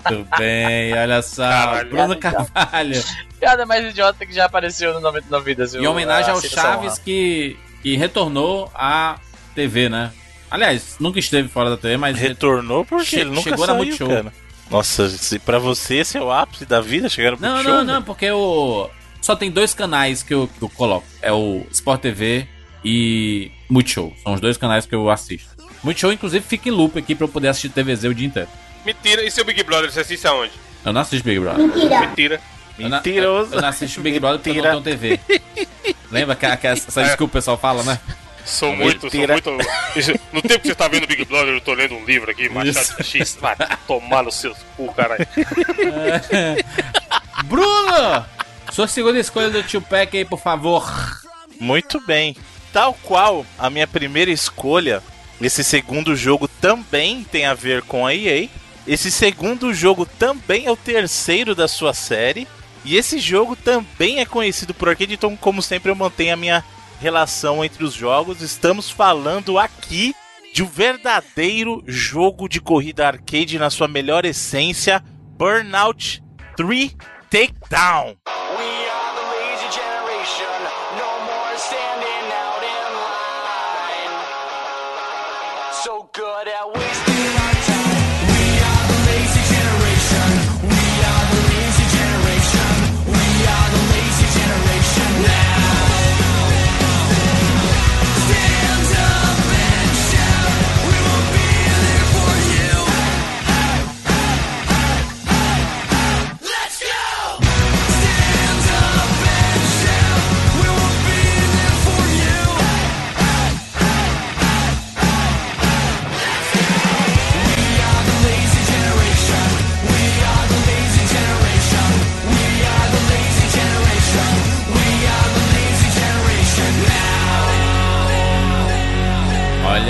Tudo bem, olha só. Caralho. Bruno Carvalho. Piada mais idiota que já apareceu no 99 Vidas. Em homenagem ao citação Chaves que, que retornou à TV, né? Aliás, nunca esteve fora da TV, mas Retornou porque Che- ele nunca chegou na saiu, Multishow. cara. Nossa, se pra você esse é o ápice da vida, chegar no Não, não, né? não, porque o. Só tem dois canais que eu, que eu coloco. É o Sport TV e Multishow. São os dois canais que eu assisto. Multishow, inclusive, fica em loop aqui pra eu poder assistir TVZ o dia inteiro. Mentira, e seu Big Brother, você assiste aonde? Eu não assisto Big Brother. Mentira. Eu não- Mentiroso. Eu não assisto Big Brother porque eu não tenho TV. Lembra que, que essa É. desculpa que o pessoal fala, né? Sou muito, sou muito. No tempo que você tá vendo Big Brother, eu tô lendo um livro aqui, Machado X. Vai tomar nos seus cu, caralho. Bruno! Sua segunda escolha do Tio Pack aí, por favor. Muito bem. Tal qual a minha primeira escolha, esse segundo jogo também tem a ver com a EA. Esse segundo jogo também é o terceiro da sua série. E esse jogo também é conhecido por arcade, então, como sempre, eu mantenho a minha relação entre os jogos. Estamos falando aqui de um verdadeiro jogo de corrida arcade na sua melhor essência: Burnout 3 Takedown. We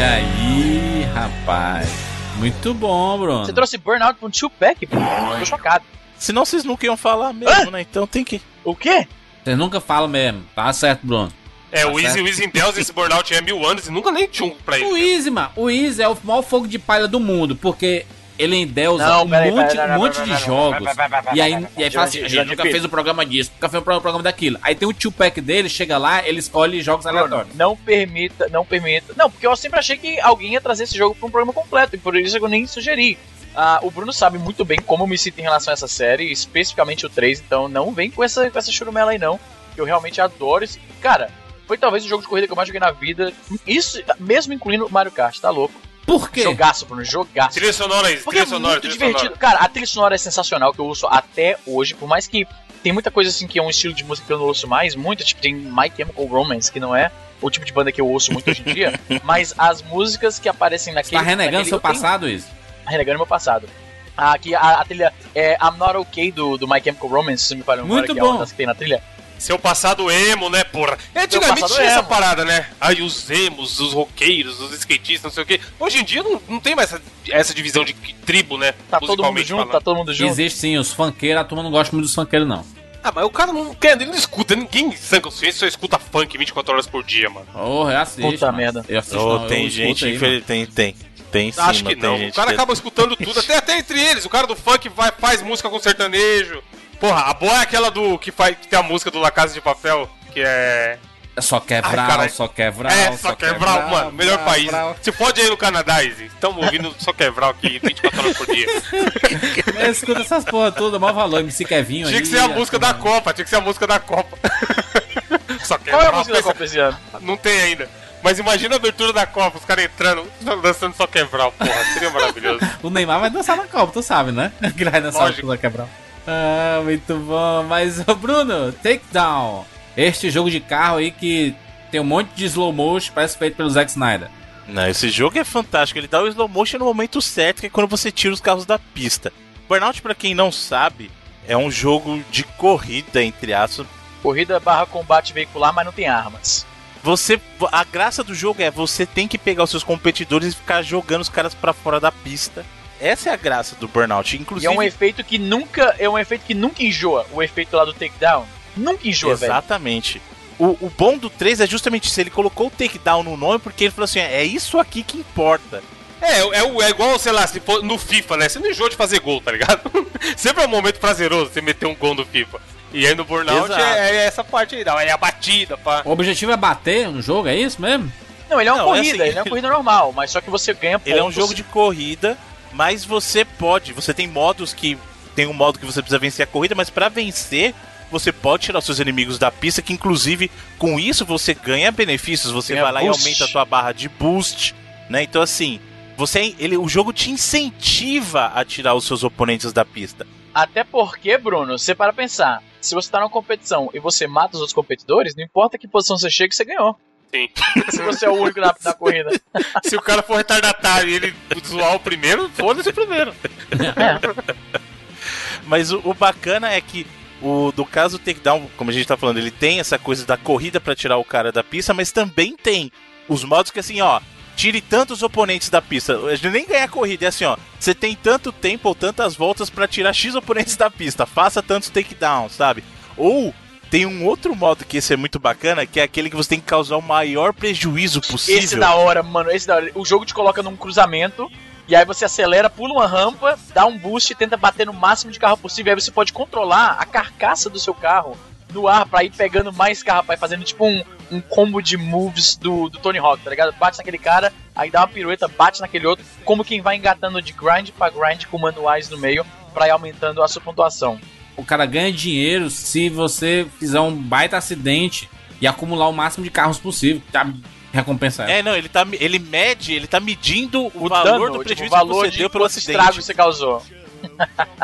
Olha aí, rapaz. Muito bom, Bruno. Você trouxe Burnout pra um two-pack, pô. Tô chocado. Senão vocês nunca iam falar mesmo, né? Então tem que. O quê? Você nunca fala mesmo. Tá certo, Bruno. É, Tá o Easy, o Easy em Deus, esse burnout é mil anos e nunca nem tinha um pra ele. O Easy, mano. O Easy é o maior fogo de palha do mundo, porque ele endeusa Não, um peraí, monte, peraí, um monte peraí, de jogos. E aí, e aí fala assim, a gente nunca fez o programa disso, nunca fez o programa daquilo. Aí tem o tio pack dele, chega lá, ele escolhe jogos aleatórios. não permita, não permita. Não, porque eu sempre achei que alguém ia trazer esse jogo pra um programa completo, e por isso eu nem sugeri. Ah, o Bruno sabe muito bem como eu me sinto em relação a essa série, especificamente o 3, então não vem com essa, com essa churumela aí não. que Eu realmente adoro esse. Cara, foi talvez o jogo de corrida que eu mais joguei na vida. Isso, mesmo incluindo o Mario Kart, tá louco? Por quê? Jogaço, Bruno, jogaço. Trilha sonora aí, Porque trilha é sonora, muito trilha divertido. sonora. Cara, a trilha sonora é sensacional, que eu ouço até hoje, por mais que tem muita coisa assim que é um estilo de música que eu não ouço mais, muito, tipo, tem My Chemical Romance, que não é o tipo de banda que eu ouço muito hoje em dia, mas as músicas que aparecem Você naquele... tá renegando naquele- seu tenho- passado, isso? renegando meu passado. Aqui a, a trilha é I'm Not Okay do, do My Chemical Romance, se me falha memória, Muito que é uma bom. das que tem na trilha. Seu passado emo, né, porra? E Antigamente tinha essa emo. parada, né? Aí os emos, os roqueiros, os skatistas, não sei o quê. Hoje em dia não, não tem mais essa, essa divisão de tribo, né? Tá todo mundo junto, falando. tá todo mundo junto. Existe sim, os funkeiros, a turma não gosta muito dos funkeiros, não. Ah, mas o cara não quer, ele não escuta, ninguém sã consciência só escuta funk 24 horas por dia, mano. Oh, eu assisto. Puta mano. merda. Eu assisto, Oh, não, eu tem escuto gente, aí, infeliz... tem, tem. Tem sim, Acho que não. O cara que- acaba escutando tudo, até, até entre eles. O cara do funk vai, faz música com sertanejo. Porra, a boa é aquela do que, faz, que tem a música do La Casa de Papel, que é. É Só quer Ai, só quer vral. é, só quebral, mano. Melhor vral, país. Se fode aí no Canadá, Izzy. Estamos ouvindo só quebral aqui 24 horas por dia. Eu escuto essas porra tudo, maior valor, MC Kevinho Tinha aí, que ser a música da Copa, tinha que ser a música da Copa. só Qual é a quebral. música da Copa esse ano? Não tem ainda. Mas imagina a abertura da Copa, os caras entrando, dançando só quebral, porra. Seria maravilhoso. O Neymar vai dançar na Copa, tu sabe, né? Que ele vai dançar Lógico. no quebrar. Ah, muito bom. Mas, ô, Bruno, Takedown. Este jogo de carro aí que tem um monte de slow motion, parece feito pelo Zack Snyder. Não, esse jogo é fantástico. Ele dá o slow motion no momento certo, que é quando você tira os carros da pista. Burnout, pra quem não sabe, é um jogo de corrida, entre aspas. Corrida barra combate veicular, mas não tem armas. Você, a graça do jogo é você tem que pegar os seus competidores e ficar jogando os caras pra fora da pista. Essa é a graça do Burnout. E Inclusive, é um efeito que nunca. É um efeito que nunca enjoa. O efeito lá do takedown. Nunca enjoa, velho. Exatamente. O, o bom do 3 é justamente isso. Ele colocou o takedown no nome porque ele falou assim: é isso aqui que importa. É, é, o- é igual, sei lá, se for no FIFA, né? Você não enjoa de fazer gol, tá ligado? Sempre é um momento prazeroso você meter um gol no FIFA. E aí no Burnout é, é essa parte aí, não, é a batida, pá. O objetivo é bater no jogo, é isso mesmo? Não, ele é uma Não, é corrida, assim, ele é uma corrida normal, mas só que você ganha pontos. Ele é um jogo de corrida, mas você pode. Você tem modos que. Tem um modo que você precisa vencer a corrida, mas pra vencer, você pode tirar os seus inimigos da pista, que inclusive com isso você ganha benefícios. Você vai lá boost. e aumenta a tua barra de boost, né? Então assim. Você, ele, o jogo te incentiva a tirar os seus oponentes da pista. Até porque, Bruno, você para pensar, se você tá numa competição e você mata os outros competidores, não importa que posição você chega, você ganhou. Sim. Se você é o único na, na corrida. Se o cara for retardatário e ele zoar o primeiro, foda-se o primeiro. Mas o, o bacana é que o do caso do takedown, como a gente tá falando, ele tem essa coisa da corrida pra tirar o cara da pista, mas também tem os modos que assim, ó, tire tantos oponentes da pista. A gente nem ganha a corrida, é assim, ó, você tem tanto tempo ou tantas voltas pra tirar X oponentes da pista, faça tantos takedowns, sabe? Ou tem um outro modo que esse é muito bacana, que é aquele que você tem que causar o maior prejuízo possível. Esse da hora, mano. Esse da hora. O jogo te coloca num cruzamento. E aí você acelera, pula uma rampa, dá um boost e tenta bater no máximo de carro possível. Aí você pode controlar a carcaça do seu carro no ar pra ir pegando mais carro, pra ir fazendo tipo um, um combo de moves do, do Tony Hawk, tá ligado? Bate naquele cara, aí dá uma pirueta, bate naquele outro, como quem vai engatando de grind pra grind com manuais no meio pra ir aumentando a sua pontuação. O cara ganha dinheiro se você fizer um baita acidente e acumular o máximo de carros possível. Tá recompensa É, não, ele tá ele mede, ele tá medindo o, O valor dano, do tipo, prejuízo o valor que você de deu pelo acidente. estrago você causou.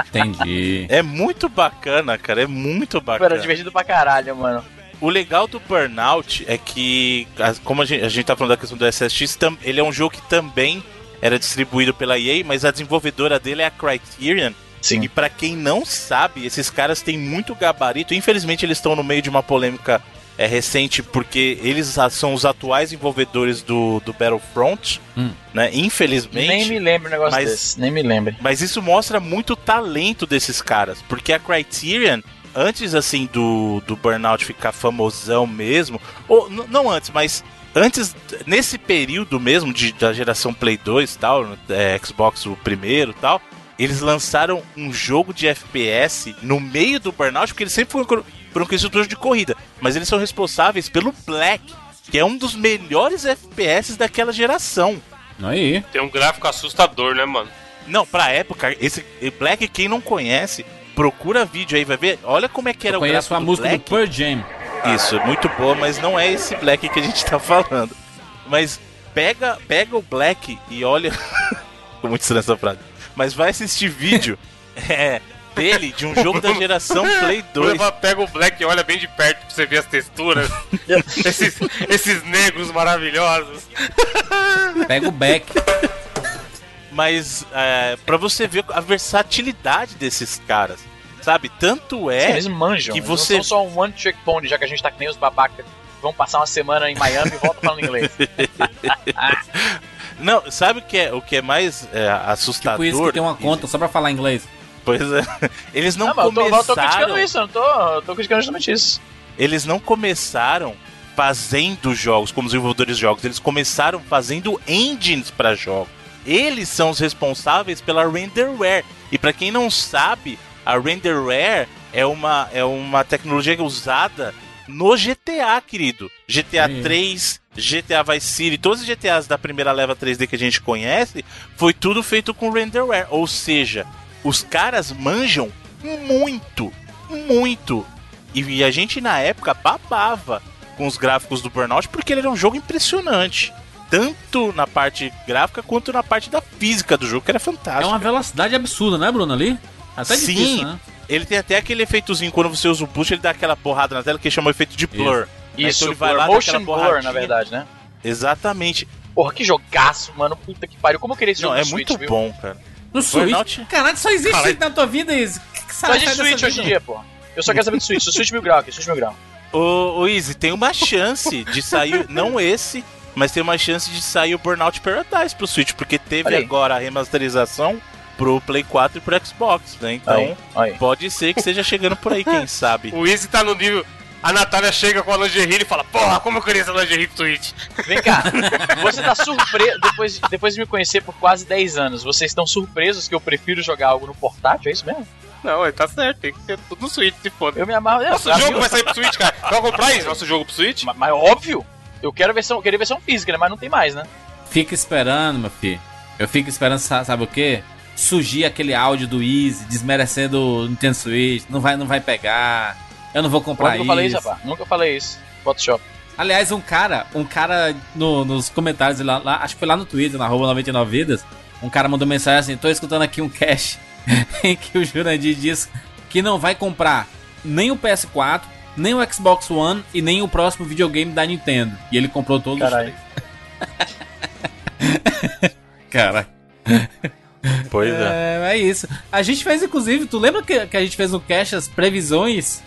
Entendi. É muito bacana, cara. É muito bacana. Era divertido pra caralho, mano. O legal do Burnout é que, como a gente, a gente tá falando da questão do SSX, tam- ele é um jogo que também era distribuído pela EA, mas a desenvolvedora dele é a Criterion. Sim. E pra quem não sabe, esses caras têm muito gabarito. Infelizmente, eles estão no meio de uma polêmica é recente porque eles são os atuais envolvedores do, do Battlefront, Hum. né? Infelizmente. Nem me lembro um negócio mas- desse. Nem me lembre. Mas isso mostra muito o talento desses caras, porque a Criterion, antes assim do, do Burnout ficar famosão mesmo, ou não antes, mas antes, nesse período mesmo de, da geração Play 2 e tal, é, Xbox o primeiro e tal, eles lançaram um jogo de FPS no meio do Burnout, porque eles sempre foram, foram construtores de corrida, mas eles são responsáveis pelo Black, que é um dos melhores FPS daquela geração. Aí. Tem um gráfico assustador, né, mano? Não, pra época, esse Black, quem não conhece, procura vídeo aí, vai ver. Olha como é que era Eu o conheço gráfico a do música Black. do Pearl Jam. Isso, é muito boa, mas não é esse Black que a gente tá falando. Mas pega, pega o Black e olha. Ficou muito estranha essa frase. Mas vai assistir vídeo é, dele, de um jogo da geração Play 2. Leva- Pega o Black e olha bem de perto pra você ver as texturas. esses, esses negros maravilhosos. Pega o back. Mas é, pra você ver a versatilidade desses caras. Sabe? Tanto Sim, é. eles manjam. que eles você- Não são só um one trick pony, já que a gente tá que nem os babacas. Vão passar uma semana em Miami e voltam falando inglês. Não, sabe o que é, o que é mais é, assustador? Tipo isso que tem uma conta só pra falar inglês. Pois é. Eles não, Não, mas eu tô, eu tô começaram. criticando isso, eu não tô, eu tô criticando justamente isso. Eles não começaram fazendo jogos como desenvolvedores de jogos, eles começaram fazendo engines para jogos. Eles são os responsáveis pela renderware. E para quem não sabe, a renderware é uma é uma tecnologia usada no GTA, querido. GTA Aí. 3, GTA Vice City, todos os GTAs da primeira leva 3D que a gente conhece, foi tudo feito com renderware, ou seja, os caras manjam muito, muito. E, e a gente na época babava com os gráficos do Burnout porque ele era um jogo impressionante. Tanto na parte gráfica quanto na parte da física do jogo, que era É fantástico. uma velocidade absurda, né, Bruno? Ali? Até Sim. difícil, né? Ele tem até aquele efeitozinho quando você usa o boost, ele dá aquela porrada na tela que chama o efeito de blur. Né? Isso, então ele vai blur. lá motion blur, na verdade, né? Exatamente. Porra, que jogaço, mano. Puta que pariu. Como eu queria esse Não, jogo é no Switch, muito viu? bom, cara. No Switch. Caralho, só existe Caralho. na tua vida, isso. Que, que Só existe dessa Switch hoje em dia, pô. Eu só quero saber do Switch. O Switch mil grau aqui, Switch mil grau. Ô, ô Easy, tem uma chance de sair, não esse, mas tem uma chance de sair o Burnout Paradise pro Switch, porque teve agora a remasterização pro Play 4 e pro Xbox, né? Então, Aí, aí. pode ser que esteja chegando por aí, quem sabe. O Easy tá no nível. A Natália chega com a lingerie e fala: Porra, como eu queria essa lingerie do Switch. Vem cá, você tá surpreso. Depois, depois de me conhecer por quase 10 anos, vocês estão surpresos que eu prefiro jogar algo no portátil? É isso mesmo? Não, ele tá certo, tem que ter tudo no Switch, se foda. Eu me amarro. eu- Nosso jogo viu? vai sair pro Switch, cara. Vai comprar isso? Nosso jogo pro Switch? Mas, mas óbvio, eu quero a versão, eu queria a versão física, né? Mas não tem mais, né? Fica esperando, meu filho. Eu fico esperando, sa- sabe o quê? Surgir aquele áudio do Easy, desmerecendo o Nintendo Switch. Não vai, não vai pegar. Eu não vou comprar eu isso. falei rapaz? Nunca falei isso. Photoshop. Aliás, um cara, um cara no- nos comentários lá, lá- acho que foi lá no Twitter, na arroba 99 vidas, um cara mandou mensagem assim, tô escutando aqui um cast em que o Jurandir diz que não vai comprar nem o PS4, nem o Xbox One e nem o próximo videogame da Nintendo. E ele comprou todos Caralho. os. Cara, Pois é. é, é isso. A gente fez, inclusive, tu lembra que, que a gente fez no cast as previsões?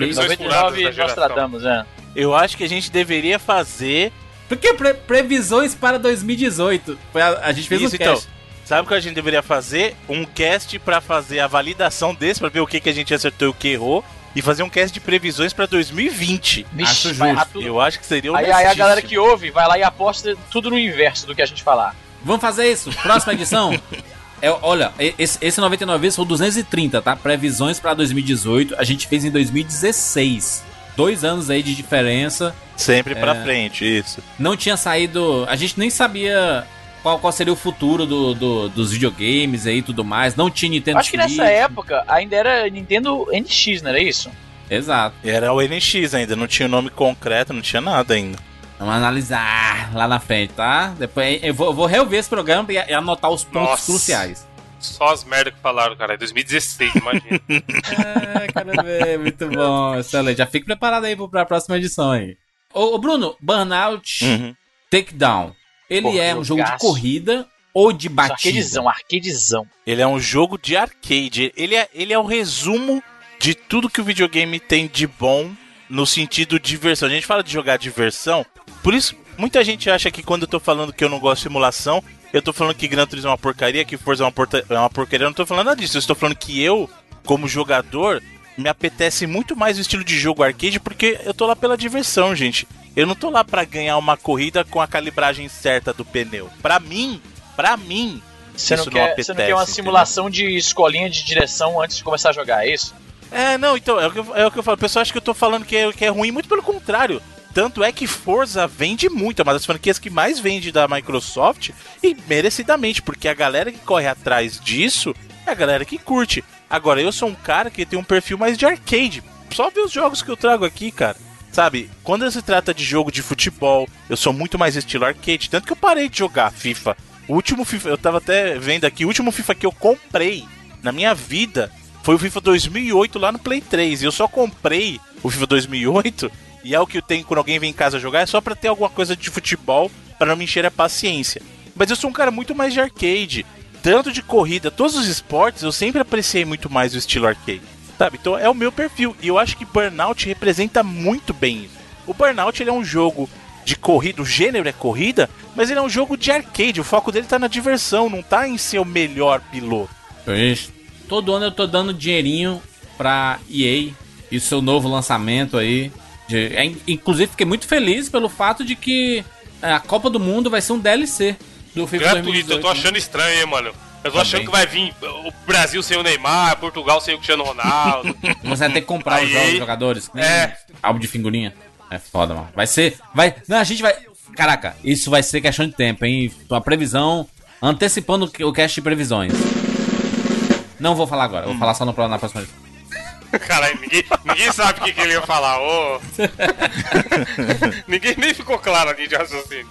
Previsões 99 furadas tratamos, é. Eu acho que a gente deveria fazer. Porque pre- previsões para 2018. Foi A, a gente fez Isso, um então. cast. Sabe o que a gente deveria fazer? Um cast pra fazer a validação desse, pra ver o que, que a gente acertou e o que errou. E fazer um cast de previsões pra 2020. Acho vai justo. Eu acho que seria o Aí, aí a galera que ouve vai lá e aposta tudo no inverso do que a gente falar. Vamos fazer isso. Próxima edição. É, olha, e- esse, esse 99 vezes foi 230, tá? Previsões pra 2018. A gente fez em 2016. Dois anos aí de diferença. Sempre pra É. frente, isso. Não tinha saído. A gente nem sabia qual, qual seria o futuro do, do- dos videogames aí e tudo mais. Não tinha Nintendo Acho que nessa Switch. época ainda era Nintendo NX, não era isso? Exato. Era o NX ainda, não tinha o nome concreto, não tinha nada ainda. Vamos analisar lá na frente, tá? Depois eu vou, eu vou reover esse programa e, anotar os pontos Nossa. cruciais. Só as merda que falaram, cara. É 2016, imagina. É, quero ver, muito bom, excelente. Já fique preparado aí pra próxima edição aí. Ô, ô, Bruno, Burnout Uhum. Takedown. Ele Porra, é um jogo de jogaço. corrida ou de batida? Arcadezão, arcadezão. Ele é um jogo de arcade. Ele é, ele é o resumo de tudo que o videogame tem de bom no sentido diversão. A gente fala de jogar diversão, por isso muita gente acha que quando eu tô falando que eu não gosto de simulação, eu tô falando que Gran Turismo é uma porcaria, que Forza é uma, porta- é uma porcaria. Eu não tô falando nada disso. Eu estou falando que eu, como jogador, me apetece muito mais o estilo de jogo arcade porque eu tô lá pela diversão, gente. Eu não tô lá pra ganhar uma corrida com a calibragem certa do pneu. Pra mim, pra mim, Você não, isso quer, apetece. você não quer uma entendeu? simulação de escolinha de direção antes de começar a jogar, é isso? É, não, então, é o que eu, é o que eu falo. O pessoal acha que eu tô falando que é, que é ruim, muito pelo contrário. Tanto é que Forza vende muito, é uma das franquias que mais vende da Microsoft e merecidamente, porque a galera que corre atrás disso é a galera que curte. Agora, eu sou um cara que tem um perfil mais de arcade. Só ver os jogos que eu trago aqui, cara. Sabe, quando se trata de jogo de futebol, eu sou muito mais estilo arcade. Tanto que eu parei de jogar FIFA. O último FIFA, eu tava até vendo aqui, o último FIFA que eu comprei na minha vida foi o FIFA 2008 lá no Play 3. E eu só comprei o FIFA 2008 e é o que eu tenho quando alguém vem em casa jogar, é só pra ter alguma coisa de futebol para não me encher a paciência. Mas eu sou um cara muito mais de arcade. Tanto de corrida, todos os esportes, eu sempre apreciei muito mais o estilo arcade. Sabe? Então é o meu perfil. E eu acho que Burnout representa muito bem isso. O Burnout ele é um jogo de corrida, o gênero é corrida, mas ele é um jogo de arcade. O foco dele tá na diversão, não tá em ser o melhor piloto. Pois. Todo ano eu tô dando dinheirinho pra EA e seu novo lançamento aí. De- é, in- inclusive, fiquei muito feliz pelo fato de que é, a Copa do Mundo vai ser um DLC do FIFA Gratuito, 2018. eu tô né? achando estranho, hein, mano. Eu tô Também. achando que vai vir o Brasil sem o Neymar, Portugal sem o Cristiano Ronaldo. Você vai ter que comprar os Aí- jogos dos jogadores. nem É. Álbum de figurinha. É foda, mano. Vai ser. Vai. Não, a gente vai. Caraca, isso vai ser questão de tempo, hein? A previsão. Antecipando o cast de previsões. Não vou falar agora, vou falar só no, na próxima. Caralho, ninguém, ninguém sabe o que, que ele ia falar. Ô. ninguém nem ficou claro ali de raciocínio.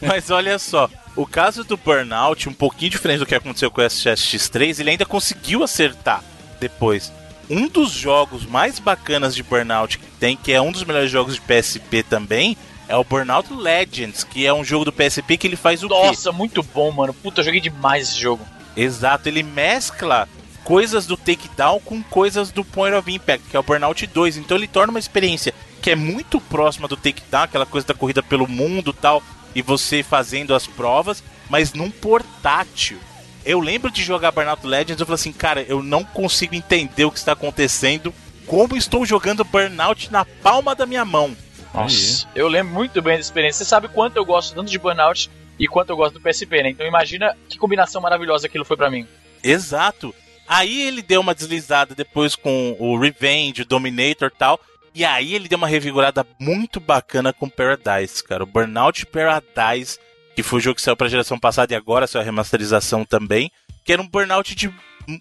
Mas olha só, o caso do Burnout, um pouquinho diferente do que aconteceu com o SSX3, ele ainda conseguiu acertar depois. Um dos jogos mais bacanas de Burnout que tem, que é um dos melhores jogos de PSP também, é o Burnout Legends, que é um jogo do PSP que ele faz o quê? Nossa, muito bom, mano. Puta, eu joguei demais esse jogo. Exato, ele mescla coisas do Takedown com coisas do Point of Impact, que é o Burnout 2. Então ele torna uma experiência que é muito próxima do Takedown, aquela coisa da corrida pelo mundo tal, e você fazendo as provas, mas num portátil. Eu lembro de jogar Burnout Legends, eu falei assim, cara, eu não consigo entender o que está acontecendo, como estou jogando Burnout na palma da minha mão. Nossa, eu lembro muito bem da experiência. Você sabe quanto eu gosto tanto de Burnout e quanto eu gosto do PSP, né? Então imagina que combinação maravilhosa aquilo foi pra mim. Exato. Aí ele deu uma deslizada depois com o Revenge, o Dominator e tal. E aí ele deu uma revigorada muito bacana com Paradise, cara. O Burnout Paradise, que foi o jogo que saiu pra geração passada e agora saiu a remasterização também. Que era um Burnout de,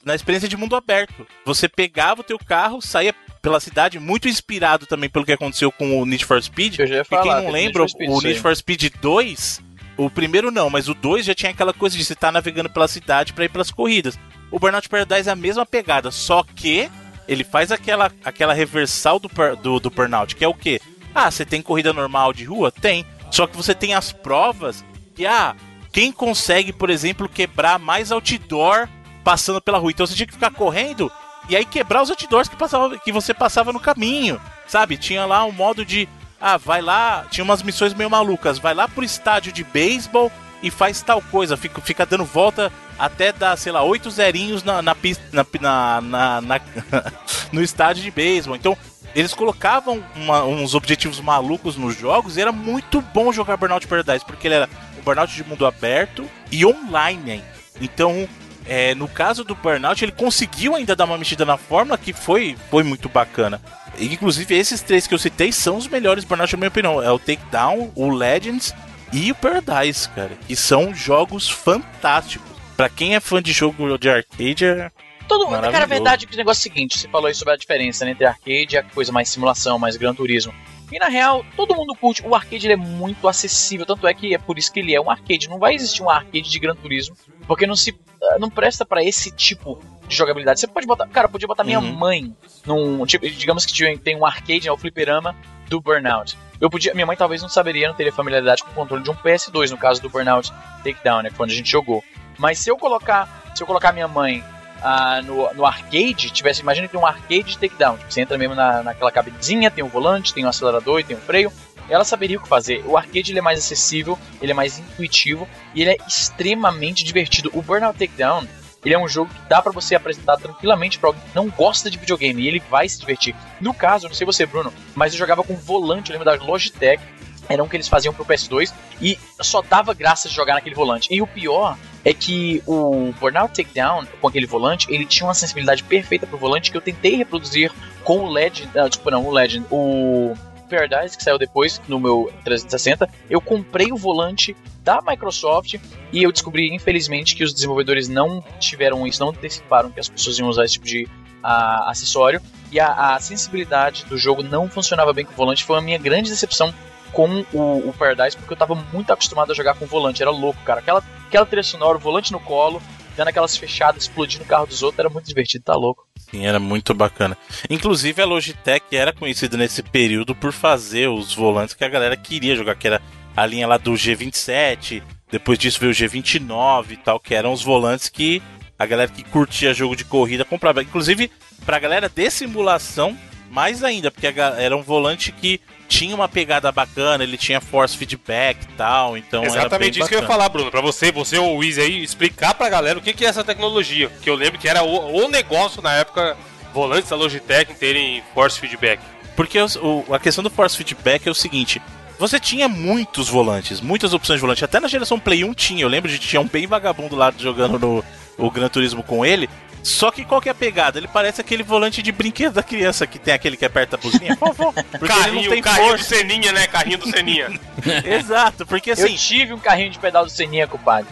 na experiência de mundo aberto. Você pegava o teu carro, saía pela cidade, muito inspirado também pelo que aconteceu com o Need for Speed. Eu já ia E quem falar, não lembra, Speed, o aí. Need for Speed 2, o primeiro não, mas o 2 já tinha aquela coisa de você estar navegando pela cidade pra ir pelas corridas. O Burnout Paradise é a mesma pegada, só que ele faz aquela, aquela reversal do, do, do Burnout, que é o quê? Ah, você tem corrida normal de rua? Tem. Só que você tem as provas que, ah, quem consegue, por exemplo, quebrar mais outdoor passando pela rua. Então você tinha que ficar correndo e aí quebrar os outdoors que, passava, que você passava no caminho, sabe? Tinha lá um modo de, ah, vai lá, tinha umas missões meio malucas, vai lá pro estádio de beisebol e faz tal coisa, fica, fica dando volta até dar, sei lá, oito zerinhos na, na pista, na, na, na- no estádio de beisebol. Então, eles colocavam uma- uns objetivos malucos nos jogos e era muito bom jogar Burnout Paradise, porque ele era um Burnout de mundo aberto e online. Então, é, no caso do Burnout, ele conseguiu ainda dar uma mexida na fórmula que foi, foi muito bacana. Inclusive, esses três que eu citei são os melhores Burnout, na minha opinião. É o Takedown, o Legends e o Paradise, cara. Que são jogos fantásticos. Pra quem é fã de jogo de arcade, é... Todo mundo, cara, a verdade é que o negócio é o seguinte, você falou aí sobre a diferença né, entre arcade e a coisa mais simulação, mais Gran Turismo. E na real, todo mundo curte. O arcade ele é muito acessível, tanto é que é por isso que ele é um arcade. Não vai existir um arcade de Gran Turismo, porque não se ah, não presta pra esse tipo de jogabilidade. Você pode botar, cara, podia botar minha Uhum. mãe num, tipo, digamos que tem um arcade, né, o fliperama do Burnout. Eu podia, minha mãe talvez não saberia, não teria familiaridade com o controle de um PS2 no caso do Burnout Takedown, né, quando a gente jogou. Mas se eu colocar, se eu colocar minha mãe ah, no, no arcade, tivesse, imagina que tem um arcade de takedown. Tipo, você entra mesmo na, naquela cabinezinha, tem um volante, tem um acelerador e tem um freio. Ela saberia o que fazer. O arcade ele é mais acessível, ele é mais intuitivo e ele é extremamente divertido. O Burnout Takedown, ele é um jogo que dá pra você apresentar tranquilamente pra alguém que não gosta de videogame e ele vai se divertir. No caso, não sei você, Bruno, mas eu jogava com volante, eu lembro da Logitech, era um que eles faziam pro PS2 e só dava graça de jogar naquele volante. E o pior é que o Burnout Takedown, com aquele volante, ele tinha uma sensibilidade perfeita pro volante que eu tentei reproduzir com o Legend, ah, tipo, não, o Legend, o Paradise, que saiu depois no meu 360, eu comprei o volante da Microsoft e eu descobri, infelizmente, que os desenvolvedores não tiveram isso, não anteciparam que as pessoas iam usar esse tipo de ah, acessório e a, a sensibilidade do jogo não funcionava bem com o volante. Foi a minha grande decepção com o, o Paradise, porque eu tava muito acostumado a jogar com o volante, era louco, cara. Aquela, aquela trilha sonora, o volante no colo, dando aquelas fechadas, explodindo o carro dos outros, era muito divertido, tá louco. Sim, era muito bacana. Inclusive a Logitech era conhecida nesse período por fazer os volantes que a galera queria jogar, que era a linha lá do G27, depois disso veio o G29 e tal, que eram os volantes que a galera que curtia jogo de corrida comprava. Inclusive, pra galera de simulação, mais ainda, porque era um volante que tinha uma pegada bacana, ele tinha force feedback e tal, então era Exatamente isso que eu ia bacana. falar, Bruno. Pra você, você ou o Wiz aí, explicar pra galera o que, que é essa tecnologia. Que eu lembro que era o, o negócio na época, volantes da Logitech terem force feedback. Porque o- a questão do force feedback é o seguinte: você tinha muitos volantes, muitas opções de volante. Até na geração Play 1 tinha. Eu lembro de tinha um bem vagabundo lá jogando no o Gran Turismo com ele. Só que qual que é a pegada? Ele parece aquele volante de brinquedo da criança que tem aquele que aperta a buzinha. Porque ele Carrinho, não tem carrinho do força. Seninha, né? Carrinho do Seninha. Exato, porque eu assim, tive um carrinho de pedal do Seninha, compadre.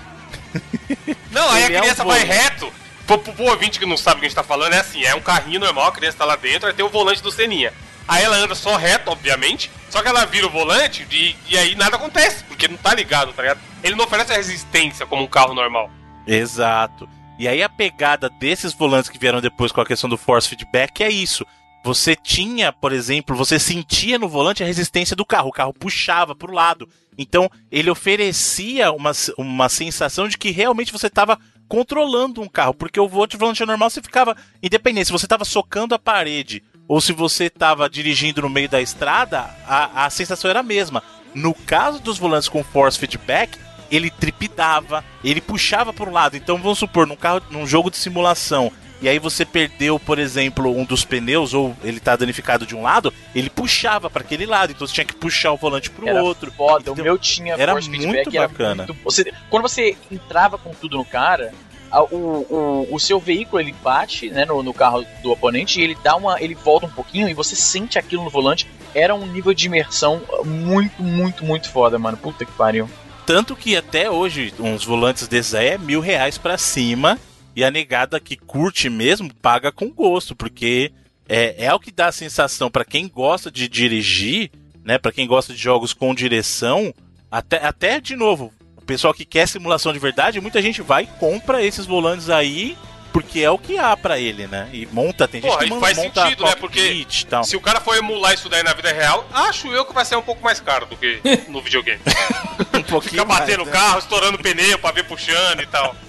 Não, aí Ele é a um criança vai volante. reto. Pro, pro, pro ouvinte que não sabe o que a gente tá falando, é assim: é um carrinho normal, a criança tá lá dentro, aí tem o volante do Seninha. Aí ela anda só reto, obviamente, só que ela vira o volante e, e aí nada acontece, porque não tá ligado, tá ligado? Ele não oferece a resistência como um carro normal. Exato. E aí a pegada desses volantes que vieram depois com a questão do force feedback é isso. Você tinha, por exemplo, você sentia no volante a resistência do carro, o carro puxava pro lado. Então, ele oferecia uma, uma sensação de que realmente você estava controlando um carro, porque o volante volante normal você ficava independente, se você estava socando a parede ou se você estava dirigindo no meio da estrada, a, a sensação era a mesma. No caso dos volantes com force feedback, ele tripidava, ele puxava para um lado. Então vamos supor, num carro, num jogo de simulação, e aí você perdeu, por exemplo, um dos pneus ou ele tá danificado de um lado, ele puxava para aquele lado. Então você tinha que puxar o volante pro Era outro. Foda, Então, o meu tinha era muito feedback, era bacana. muito- você, quando você entrava com tudo no cara, a- o, o, o seu veículo ele bate né, no, no carro do oponente e ele dá uma. ele volta um pouquinho e você sente aquilo no volante. Era um nível de imersão muito, muito, muito foda, mano. Puta que pariu. Tanto que até hoje, uns volantes desses aí é mil reais pra cima. E a negada que curte mesmo paga com gosto, porque é, é o que dá a sensação pra quem gosta de dirigir, né? Para quem gosta de jogos com direção, até, até de novo, o pessoal que quer simulação de verdade, muita gente vai e compra esses volantes aí, porque é o que há pra ele, né? E monta, tem gente Porra, que mon- faz monta sentido, né? Porque e tal. Se o cara for emular isso daí na vida real, acho eu que vai ser um pouco mais caro do que no videogame. um pouquinho Fica batendo o né? carro, estourando o pneu pra ver puxando e tal.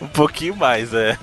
Um pouquinho mais, é.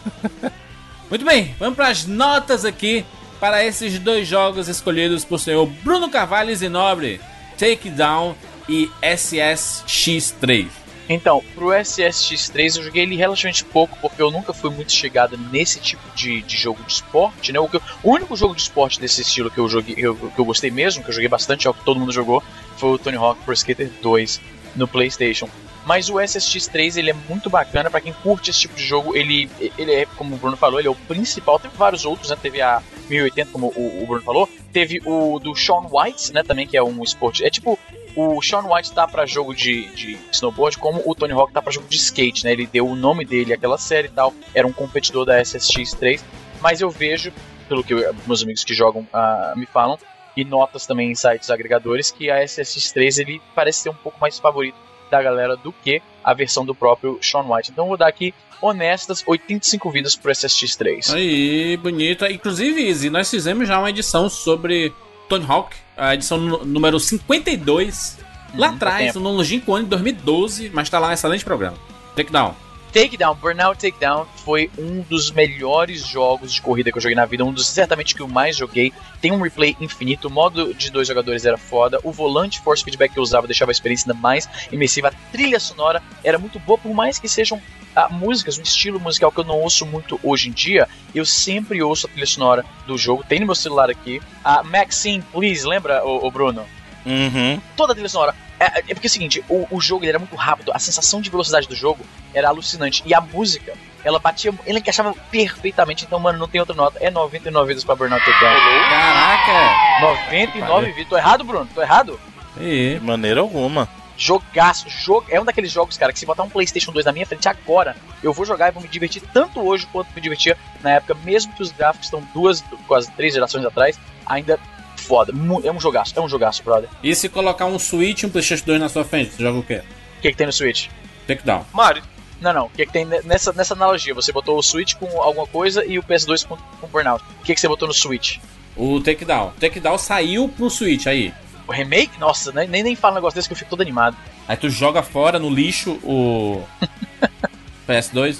Muito bem, vamos para as notas aqui para esses dois jogos escolhidos por senhor Bruno Carvalho e Nobre, Takedown e SSX3. Então, pro SSX3 eu joguei ele relativamente pouco, porque eu nunca fui muito chegado nesse tipo de, de jogo de esporte, né? O, que o único jogo de esporte desse estilo que eu joguei, eu- que eu gostei mesmo, que eu joguei bastante, é o que todo mundo jogou, foi o Tony Hawk Pro Skater 2 no PlayStation. Mas o SSX3 ele é muito bacana pra quem curte esse tipo de jogo. Ele, ele é, como o Bruno falou, ele é o principal. Teve vários outros, né? Teve a 1080, como o, o Bruno falou. Teve o do Sean White, né? Também que é um esporte. É tipo o Sean White tá pra jogo de, de snowboard, como o Tony Hawk tá pra jogo de skate, né? Ele deu o nome dele àquela série e tal. Era um competidor da SSX3. Mas eu vejo, pelo que eu- meus amigos que jogam ah, me falam, e notas também em sites agregadores, que a SSX3 ele parece ser um pouco mais favorito da galera do que a versão do próprio Sean White. Então vou dar aqui honestas 85 vidas pro SSX3. Aí, bonita. Inclusive, Izzy, nós fizemos já uma edição sobre Tony Hawk, a edição número 52, lá Uhum, atrás, no longínquo ano de 2012, mas tá lá um excelente programa. Takedown. Takedown, Burnout Takedown foi um dos melhores jogos de corrida que eu joguei na vida, um dos certamente que eu mais joguei. Tem um replay infinito, o modo de dois jogadores era foda, o volante force feedback que eu usava deixava a experiência ainda mais imersiva, a trilha sonora era muito boa, por mais que sejam ah, músicas, um estilo musical que eu não ouço muito hoje em dia, eu sempre ouço a trilha sonora do jogo, tem no meu celular aqui. A Maxine, please, lembra, o, Bruno? Uhum. Toda a trilha sonora. É, é porque é o seguinte, o, o jogo ele era muito rápido, a sensação de velocidade do jogo era alucinante. E a música, ela batia, ela encaixava perfeitamente. Então, mano, não tem outra nota. É 99 vidas pra Burnout Takedown. Caraca! 99 vidas. Tô errado, Bruno? Tô errado? E... De maneira alguma. Jogaço, jogo, é um daqueles jogos, cara, que se botar um PlayStation 2 na minha frente agora, eu vou jogar e vou me divertir tanto hoje quanto me divertia na época, mesmo que os gráficos estão duas, quase três gerações atrás, ainda foda. É um jogaço, é um jogaço, brother. E se colocar um Switch e um PlayStation 2 na sua frente, você joga o quê? O que, que tem no Switch? Takedown. Mario. Não, não. O que, que tem nessa, nessa analogia? Você botou o Switch com alguma coisa e o PS2 com, com Burnout. O que, que você botou no Switch? O Takedown. O Takedown saiu pro Switch aí. Remake? Nossa, nem, nem fala um negócio desse que eu fico todo animado. Aí tu joga fora no lixo o. PS2.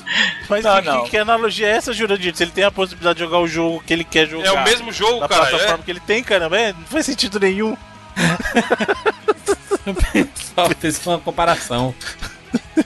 Mas Não, que, não. que analogia é essa, Jurandir? Se ele tem a possibilidade de jogar o jogo que ele quer jogar. É o mesmo jogo, na cara. plataforma É. que ele tem, caramba. É, não faz sentido nenhum. Só fez uma comparação.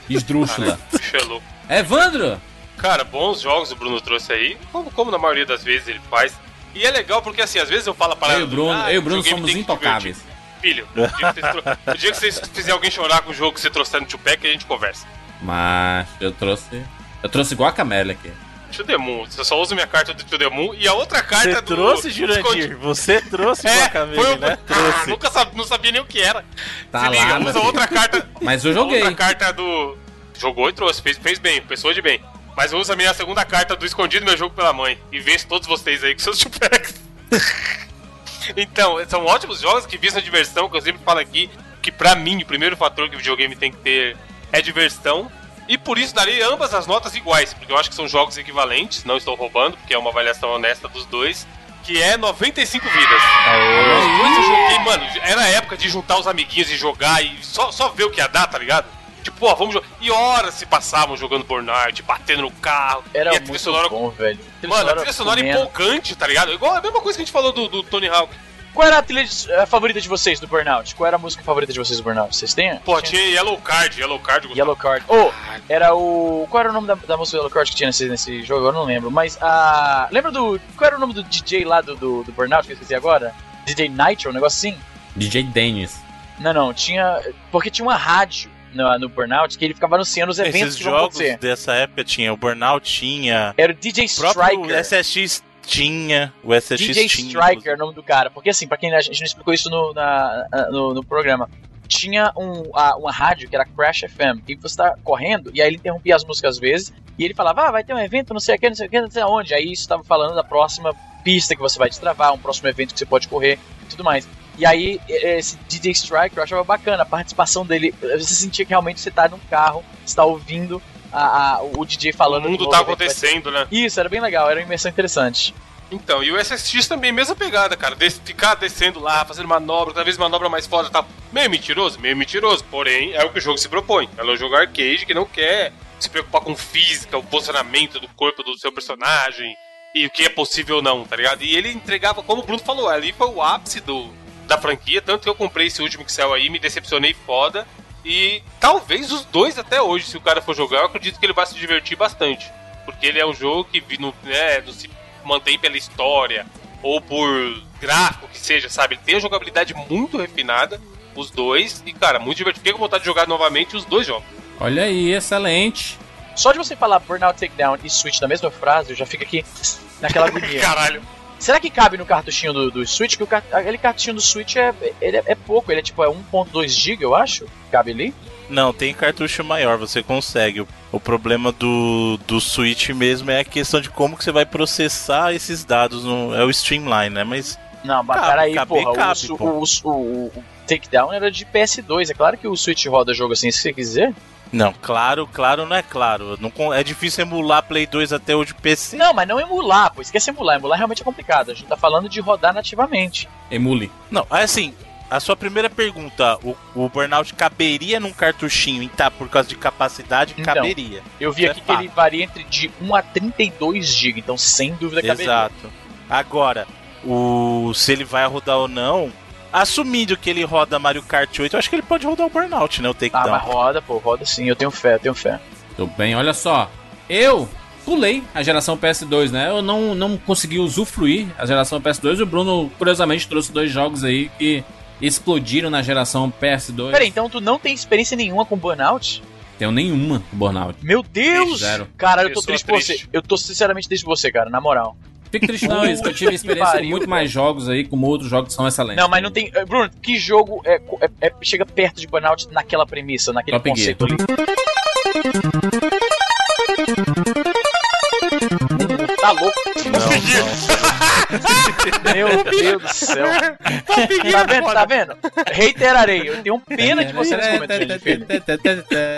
Esdrúxula. Bicho é. Evandro! Cara, bons jogos o Bruno trouxe aí, como, como na maioria das vezes ele faz. E é legal porque, assim, às vezes eu falo a parada. Eu e o Bruno, ah, eu e o Bruno somos intocáveis. Filho, o dia, que vocês tro- o dia que vocês fizerem alguém chorar com o jogo que você trouxer no Tupac, a gente conversa. Mas eu trouxe. Eu trouxe igual a Camélia aqui. To the Moon, você só usa minha carta do To the Moon e a outra carta Você do. trouxe, Jurandir? Você trouxe É, Guacamele, foi o... né? Ah, Trouxe. nunca sab... não sabia nem o que era. Tá Se lá, liga, usa filho. outra carta. Mas eu joguei. Outra carta do. Jogou e trouxe, fez, fez bem, pessoa de bem. Mas usa a minha segunda carta do escondido meu jogo pela mãe. E vence todos vocês aí com seus Tupacs. então, são ótimos jogos que visam diversão, que eu sempre falo aqui. Que pra mim, o primeiro fator que o videogame tem que ter é diversão. E por isso darei ambas as notas iguais, porque eu acho que são jogos equivalentes, não estou roubando, porque é uma avaliação honesta dos dois, que é 95 vidas. Depois eu joguei, mano, era a época de juntar os amiguinhos e jogar e só, só ver o que ia dar, tá ligado? Tipo, ó, vamos jogar. E horas se passavam jogando Burnout, batendo no carro. Era e a trilha muito sonora. bom, velho. Mano, a trilha sonora comendo. empolgante, tá ligado? Igual a mesma coisa que a gente falou do, do Tony Hawk. Qual era a trilha de- a favorita de vocês do Burnout? Qual era a música favorita de vocês do Burnout? Vocês têm? Pô, tinha Yellow Card, Yellow Card. gostava. Yellow Card. Oh, era o. Qual era o nome da, da música Yellow Card que tinha nesse, nesse jogo? Eu não lembro. Mas a. Lembra do. Qual era o nome do DJ lá do, do, do Burnout que eu esqueci agora? DJ Nitro, um negócio assim? DJ Dennis. Não, não. Tinha. Porque tinha uma rádio no, no Burnout que ele ficava anunciando os eventos Esses que jogos acontecer. dessa época tinha o Burnout, tinha. Era o DJ O Striker. SSX tinha. O SSX DJ tinha. Striker é o nome do cara. Porque assim, pra quem a gente não explicou isso no, na- no, no programa. Tinha um, a- uma rádio que era Crash FM. E você tá correndo, e aí ele interrompia as músicas às vezes. E ele falava, ah, vai ter um evento, não sei o que, não sei o que, não sei aonde. Aí isso tava falando da próxima pista que você vai destravar, um próximo evento que você pode correr e tudo mais. E aí, esse DJ Striker eu achava bacana, a participação dele. Você sentia que realmente você tá num carro, você tá ouvindo a- a- o DJ falando. O mundo do novo tá acontecendo, né? Isso, era bem legal, era uma imersão interessante. Então, e o SSX também, mesma pegada, cara. Des- ficar descendo lá, fazendo manobra, cada vez manobra mais foda tal. Meio mentiroso, meio mentiroso. Porém, é o que o jogo se propõe. Ela é um jogo arcade que não quer se preocupar com física, o posicionamento do corpo do seu personagem e o que é possível ou não, tá ligado? E ele entregava, como o Bruno falou, ali foi o ápice do, da franquia. Tanto que eu comprei esse último que saiu aí, me decepcionei foda. E talvez os dois até hoje, se o cara for jogar, eu acredito que ele vai se divertir bastante. Porque ele é um jogo que vi- não, né, não se mantém pela história ou por gráfico que seja, sabe? Ele tem uma jogabilidade muito refinada, os dois, e cara, muito divertido. Fiquei com vontade de jogar novamente os dois jogos. Olha aí, excelente. Só de você falar Burnout Takedown e Switch na mesma frase, eu já fico aqui naquela agonia. Caralho. Será que cabe no cartuchinho do, do Switch? Que o aquele cartuchinho do Switch é, ele é, é pouco, ele é tipo é 1.2 GB, eu acho. Cabe ali? Não, tem cartucho maior, você consegue. O, o problema do, do Switch mesmo é a questão de como que você vai processar esses dados. No, é o Streamline, né? Mas Não, mas Cabe, peraí, cabe, porra. cabe, o, pô. o, o, o, o Takedown era de PS2. É claro que o Switch roda jogo assim, se você quiser. Não, claro, claro não é claro. Não, é difícil emular Play 2 até hoje PC. Não, mas não emular, pô. Esquece emular. Emular realmente é complicado. A gente tá falando de rodar nativamente. Emule. Não, é assim, a sua primeira pergunta, o, o Burnout caberia num cartuchinho, em tá, por causa de capacidade, Então, caberia. Eu vi Isso aqui é que ele varia entre de 1 a 32 GB, então sem dúvida caberia. Exato. Agora, o se ele vai rodar ou não, assumindo que ele roda Mario Kart 8, eu acho que ele pode rodar o Burnout, né? O Ah, Takedown. mas roda, pô, roda sim, eu tenho fé, eu tenho fé. Tudo bem, olha só. Eu pulei a geração PS2, né? Eu não, não consegui usufruir a geração PS2 e o Bruno, curiosamente, trouxe dois jogos aí que explodiram na geração PS2. Peraí, então tu não tem experiência nenhuma com Burnout? Tenho nenhuma com Burnout. Meu Deus! Zero. Cara, eu tô Pessoa triste por você. Eu tô sinceramente triste por você, cara, na moral. Fico triste não, isso que eu tive experiência com pariu, muito mais jogos aí, como outros jogos que são excelentes. Não, mas não tem. eh, Bruno, que jogo é, é- é- chega perto de Burnout naquela premissa, naquele Top Gear. conceito ali? Tá louco? Meu Deus do céu. Tá vendo? Tá vendo? Reiterarei, eu tenho pena de você nesse momento, gente. filho.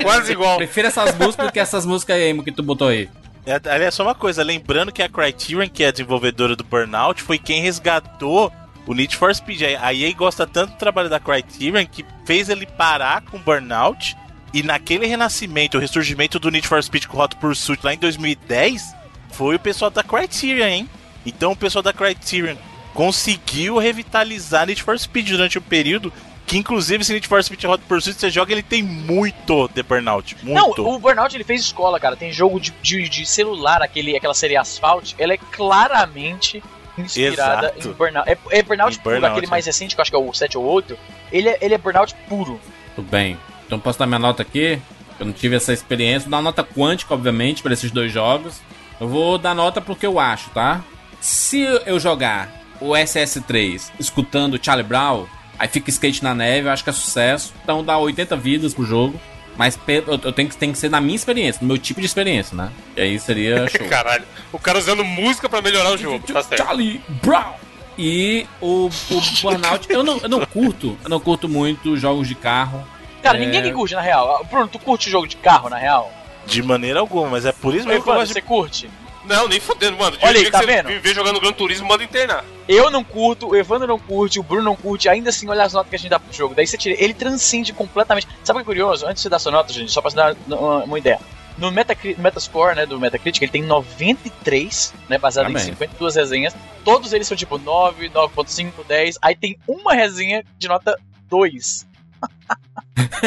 Quase igual. Prefiro essas músicas do que essas músicas aí que tu botou aí. É, aliás, só uma coisa, lembrando que a Criterion, que é a desenvolvedora do Burnout, foi quem resgatou o Need for Speed. A EA gosta tanto do trabalho da Criterion que fez ele parar com o Burnout. E naquele renascimento, o ressurgimento do Need for Speed com o Hot Pursuit lá em 2010, foi o pessoal da Criterion, hein? Então o pessoal da Criterion conseguiu revitalizar Need for Speed durante um período que, inclusive, esse Need for Speed Hot Pursuit, você joga, ele tem muito de Burnout. Não, Muito. o Burnout ele fez escola, cara. Tem jogo de, de, de celular, aquele, aquela série Asphalt, ela é claramente inspirada Exato. em Burnout. É, é Burnout Em puro, Burnout, aquele é. mais recente, que eu acho que é o 7 ou 8. Ele é, ele é Burnout puro. Tudo bem. Então posso dar minha nota aqui? Eu não tive essa experiência. Vou dar uma nota quântica, obviamente, para esses dois jogos. Eu vou dar nota porque eu acho, tá? Se eu jogar o SS3 escutando Charlie Brown, aí fica skate na neve, eu acho que é sucesso. Então dá 80 vidas pro jogo. Mas eu tenho que, tem que ser na minha experiência, no meu tipo de experiência, né? E aí seria show. Caralho. O cara usando música pra melhorar o jogo. Tá certo. Charlie Brown. E o, o Burnout, eu não, eu não curto, eu não curto muito jogos de carro. Cara, É. ninguém que curte, na real. Bruno, tu curte jogo de carro, na real? De maneira alguma, mas é por isso mesmo que eu gosto de você curte? Não, nem fodendo, mano. Olha aí, tá que vendo? vê jogando Gran Turismo, manda internar. Eu não curto, o Evandro não curte, o Bruno não curte, ainda assim, olha as notas que a gente dá pro jogo. Daí você tira, ele transcende completamente. Sabe o que é curioso? Antes de você dar sua nota, gente, só pra você dar uma, uma ideia. No Metacri- Metascore, né, do Metacritic, ele tem 93, né, baseado Tá em bem. 52 resenhas. Todos eles são tipo 9, 9.5, 10. Aí tem uma resenha de nota 2.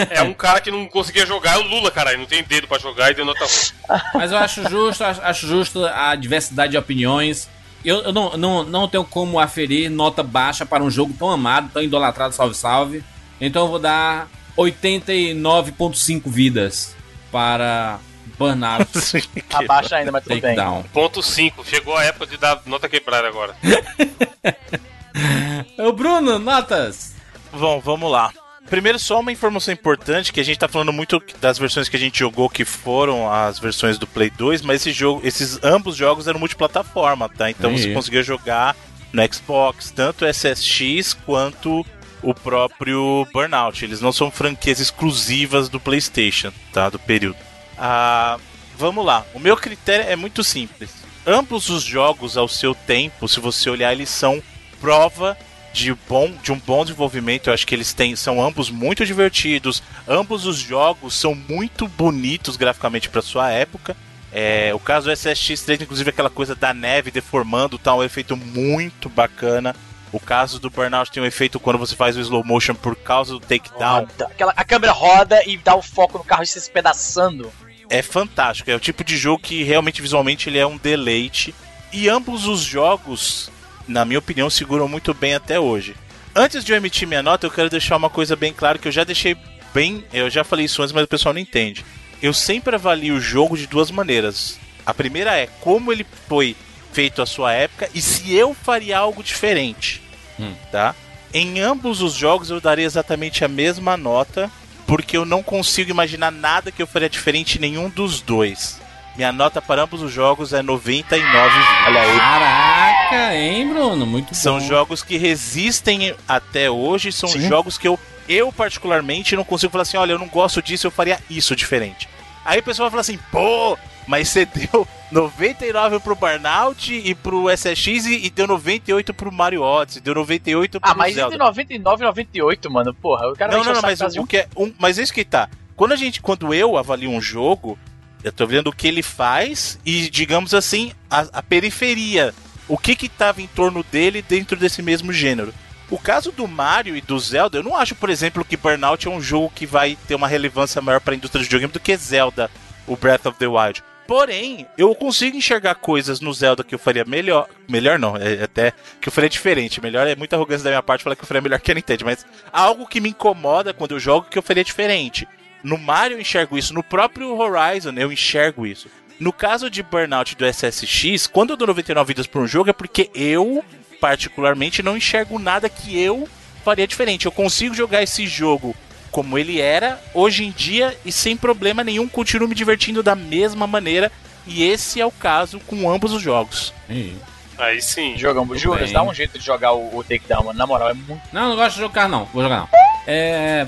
É um cara que não conseguia jogar, é o Lula, caralho. Não tem dedo pra jogar e deu nota ruim. Mas eu acho justo, acho, justo a diversidade de opiniões. Eu, eu não, não, não tenho como aferir nota baixa para um jogo tão amado, tão idolatrado, salve, salve. Então eu vou dar 89.5 vidas para Burnout Abaixa ainda, mas tudo bem. Ponto 5. Chegou a época de dar nota quebrada agora. Ô Bruno, notas! Bom, vamos lá. Primeiro, só uma informação importante, que a gente tá falando muito das versões que a gente jogou, que foram as versões do Play 2, mas esse jogo, esses ambos jogos eram multiplataforma, tá? Então Aí. você conseguia jogar no Xbox, tanto SSX quanto o próprio Burnout. Eles não são franquias exclusivas do PlayStation, tá? Do período. Ah, vamos lá. O meu critério é muito simples. Ambos os jogos, ao seu tempo, se você olhar, eles são prova de, bom, de um bom desenvolvimento. Eu acho que eles têm, são ambos muito divertidos. Ambos os jogos são muito bonitos graficamente para sua época. É, o caso do SSX3, inclusive, aquela coisa da neve deformando, tá um efeito muito bacana. O caso do Burnout tem um efeito quando você faz o slow motion por causa do takedown. Aquela, a câmera roda e dá o foco no carro e se espedaçando. é fantástico. É o tipo de jogo que realmente visualmente ele é um deleite. E ambos os jogos, na minha opinião, seguram muito bem até hoje. Antes de eu emitir minha nota, eu quero deixar uma coisa bem clara que eu já deixei bem, eu já falei isso antes, mas o pessoal não entende. Eu sempre avalio o jogo de duas maneiras. A primeira é como ele foi feito à sua época e se eu faria algo diferente, Hum. tá? Em ambos os jogos eu daria exatamente a mesma nota, porque eu não consigo imaginar nada que eu faria diferente em nenhum dos dois. Minha nota para ambos os jogos é 99. Olha aí. Caraca, hein, Bruno? Muito São bom. jogos que resistem até hoje, são Sim. jogos que eu, eu particularmente não consigo falar assim, olha, eu não gosto disso, eu faria isso diferente. Aí o pessoal vai falar assim, pô, mas você deu 99 pro Burnout e pro SSX e, e deu 98 pro Mario Odyssey, deu 98 pro Ah, mas Zelda. entre 99 e 98, mano, porra, o cara Não, não, não, o mas o que é. Um, mas é isso que tá. Quando a gente. Quando eu avalio um jogo, eu tô vendo o que ele faz e, digamos assim, a, a periferia. O que que tava em torno dele dentro desse mesmo gênero. O caso do Mario e do Zelda, eu não acho, por exemplo, que Burnout é um jogo que vai ter uma relevância maior pra indústria de videogame do que Zelda, o Breath of the Wild. Porém, eu consigo enxergar coisas no Zelda que eu faria melhor. Melhor não, é até que eu faria diferente. Melhor é muita arrogância da minha parte falar que eu faria melhor que a Nintendo, mas algo que me incomoda quando eu jogo que eu faria diferente. No Mario eu enxergo isso, no próprio Horizon eu enxergo isso. No caso de Burnout do SSX, quando eu dou 99 vidas por um jogo é porque eu, particularmente, não enxergo nada que eu faria diferente. Eu consigo jogar esse jogo como ele era hoje em dia e sem problema nenhum continuo me divertindo da mesma maneira. E esse é o caso com ambos os jogos. Ih. Aí sim. Jogamos, bem. dá um jeito de jogar o, o Takedown, mano. Na moral, é muito. Não, não gosto de jogar não. Vou jogar não. É.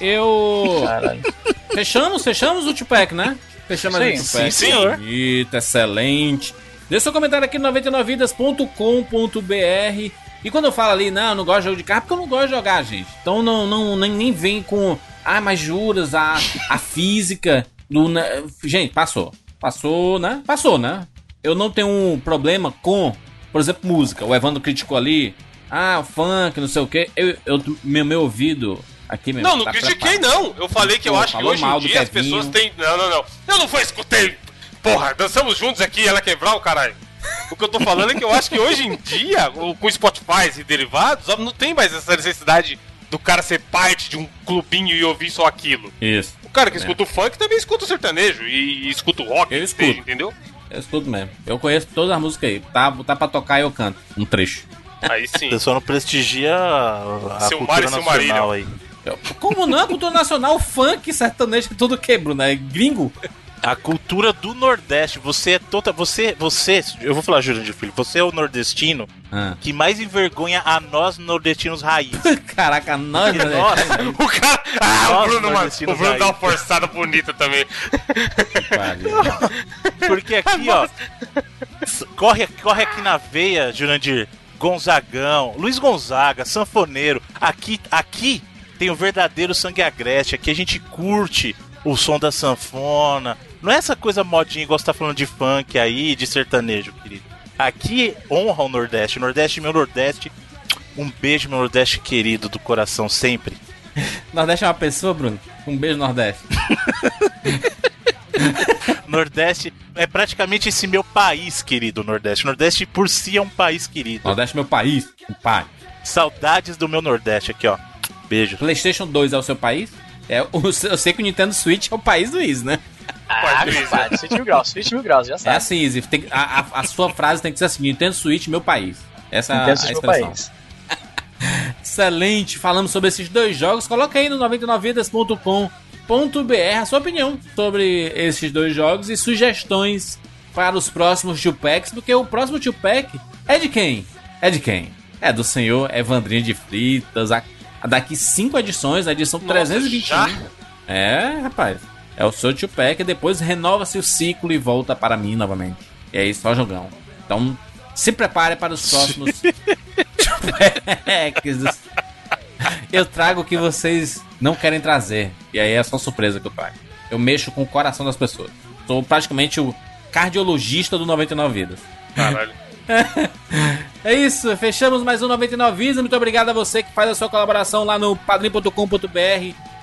Eu. Caralho. Fechamos, fechamos o Tupac, né? Fechamos Sim, o Tupac. sim, senhor. Eita, excelente. Deixa seu comentário aqui no 99vidas.com.br. E quando eu falo ali, não, eu não gosto de jogo de carro, porque eu não gosto de jogar, gente. Então não, não nem, nem vem com. Ah, mas juras, a, a física. Do, né? Gente, passou. Passou, né? Passou, né? Eu não tenho um problema com, por exemplo, música. O Evandro criticou ali. Ah, o funk, não sei o quê. Eu, eu, meu, meu ouvido. Aqui mesmo. Não, não tá critiquei não. Eu falei que eu Pô, acho que hoje mal em dia as pessoas têm. Não, não, não. Eu não foi escutei. Porra, dançamos juntos aqui, ela quebrar o caralho. O que eu tô falando é que eu acho que hoje em dia, com Spotify e derivados, não tem mais essa necessidade do cara ser parte de um clubinho e ouvir só aquilo. Isso. O cara que escuta o funk também escuta o sertanejo e, e escuta o rock, Eu escuto. seja, entendeu? Eu escuto mesmo. Eu conheço todas as músicas aí. Tá, tá pra tocar eu canto. Um trecho. Aí sim. Você só não prestigia a, a Seu cultura e nacional aí. Como não? A cultura nacional, funk, sertanejo, é tudo quebro, né? Gringo. A cultura do Nordeste, você é toda. Você, você, eu vou falar, de Filho, você é o nordestino Ah. que mais envergonha a nós nordestinos raiz. Caraca, nós, né? nós, O cara. Ah, o Nossa, Bruno, mano. O Bruno dá uma forçada bonita também. Porque aqui, ó. corre, corre aqui na veia, Jurandir. Gonzagão, Luiz Gonzaga, Sanfoneiro. Aqui, aqui tem o verdadeiro sangue agreste. Aqui a gente curte o som da sanfona. Não é essa coisa modinha igual você tá falando de funk aí, de sertanejo, querido. Aqui honra o Nordeste. Nordeste, meu Nordeste. Um beijo, meu Nordeste querido, do coração sempre. Nordeste é uma pessoa, Bruno? Um beijo, Nordeste. Nordeste é praticamente esse meu país, querido Nordeste. Nordeste por si é um país querido. Nordeste é meu país, pai. Saudades do meu Nordeste aqui, ó. Beijo. PlayStation 2 é o seu país? É, eu sei que o Nintendo Switch é o país do Easy, né? Ah, Luiz, compadre, 20 mil graus, 20 mil graus, já É sabe. assim, Easy. Tem que- a, a- a sua frase tem que ser assim: Nintendo Switch, meu país. Essa é a, a Nintendo Switch, meu expressão. país. Excelente, falamos sobre esses dois jogos. Coloca aí no 99vidas.com.br a sua opinião sobre esses dois jogos e sugestões para os próximos Tupacs, porque o próximo Tupac é de quem? É de quem? É do senhor Evandrinho de Fritas. A, a daqui cinco edições, a edição Nossa, 321. já? É, rapaz. É o seu Tupac e depois renova-se o ciclo e volta para mim novamente. E aí, só jogão. Então, se prepare para os próximos dos- Eu trago o que vocês não querem trazer. E aí é só surpresa que eu trago. Eu mexo com o coração das pessoas. Sou praticamente o cardiologista do 99 Vidas. Caralho. É isso, fechamos mais um 99 Vidas. Muito obrigado a você que faz a sua colaboração lá no padrim.com.br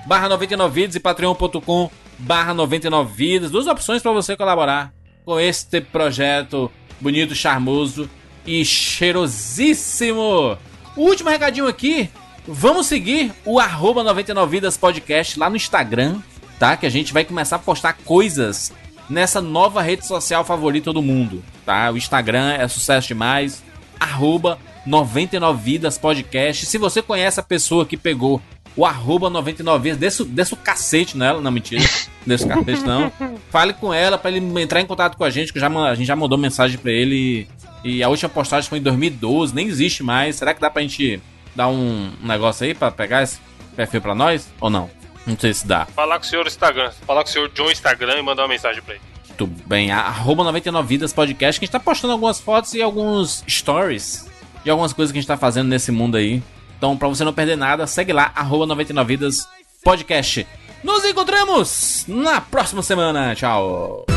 barra 99 Vidas e patreon.com barra 99 Vidas. Duas opções para você colaborar com este projeto bonito, charmoso e cheirosíssimo. O último recadinho aqui, vamos seguir o arroba 99 Vidas Podcast lá no Instagram, tá? Que a gente vai começar a postar coisas nessa nova rede social favorita do mundo, tá? O Instagram é sucesso demais, arroba 99 Vidas Podcast. Se você conhece a pessoa que pegou o arroba 99 Vidas, desce, o- desce o cacete nela, não, mentira, desce o cacete não. Fale com ela pra ele entrar em contato com a gente, que já, a gente já mandou mensagem pra ele e a última postagem foi em 2012, nem existe mais. Será que dá pra gente dar um, um negócio aí pra pegar esse perfil pra nós? Ou não? Não sei se dá. Falar com o senhor Instagram. Falar com o senhor John Instagram e mandar uma mensagem pra ele. Muito bem. Arroba 99 Vidas Podcast, que a gente tá postando algumas fotos e alguns stories de algumas coisas que a gente tá fazendo nesse mundo aí. Então, pra você não perder nada, segue lá, arroba 99 Vidas Podcast. Nos encontramos na próxima semana. Tchau.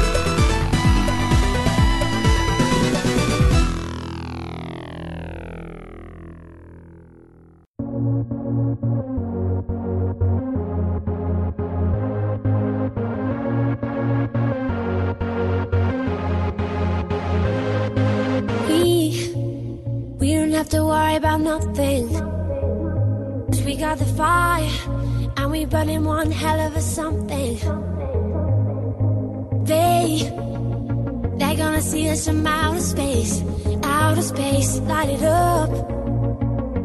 worry about nothing. Cause we got the fire, and we burning one hell of a something. They, they're gonna see us from outer space, outer space, light it up.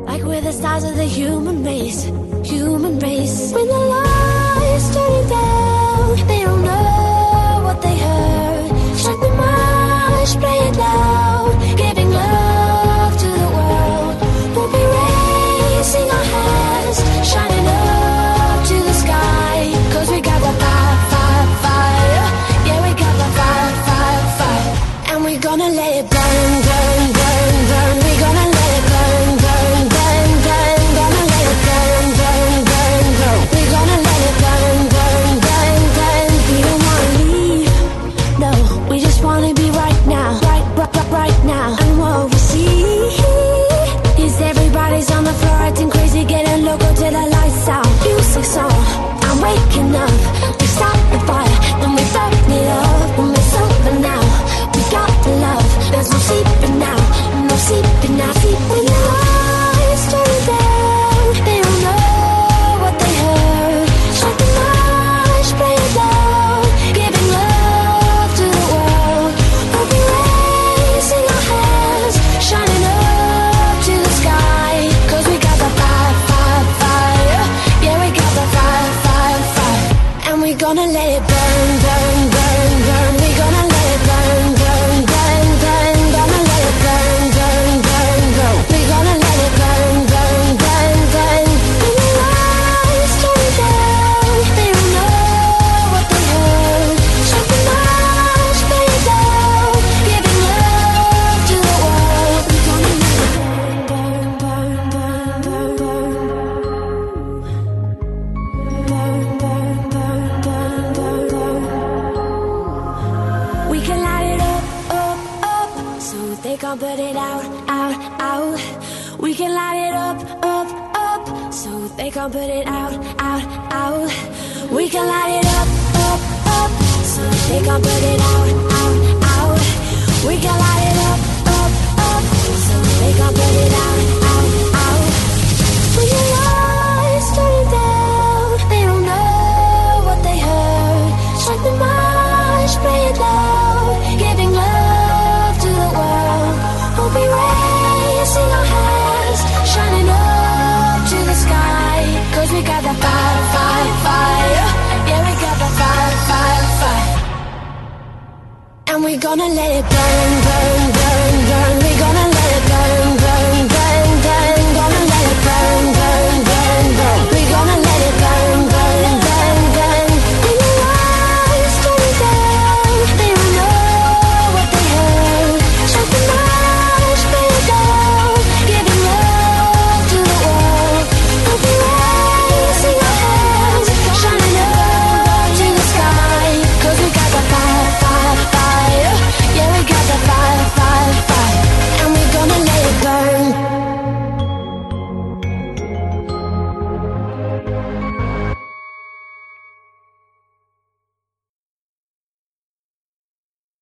Like we're the stars of the human race, human race. When the lights turn down, they don't know what they heard. Shut the marsh, play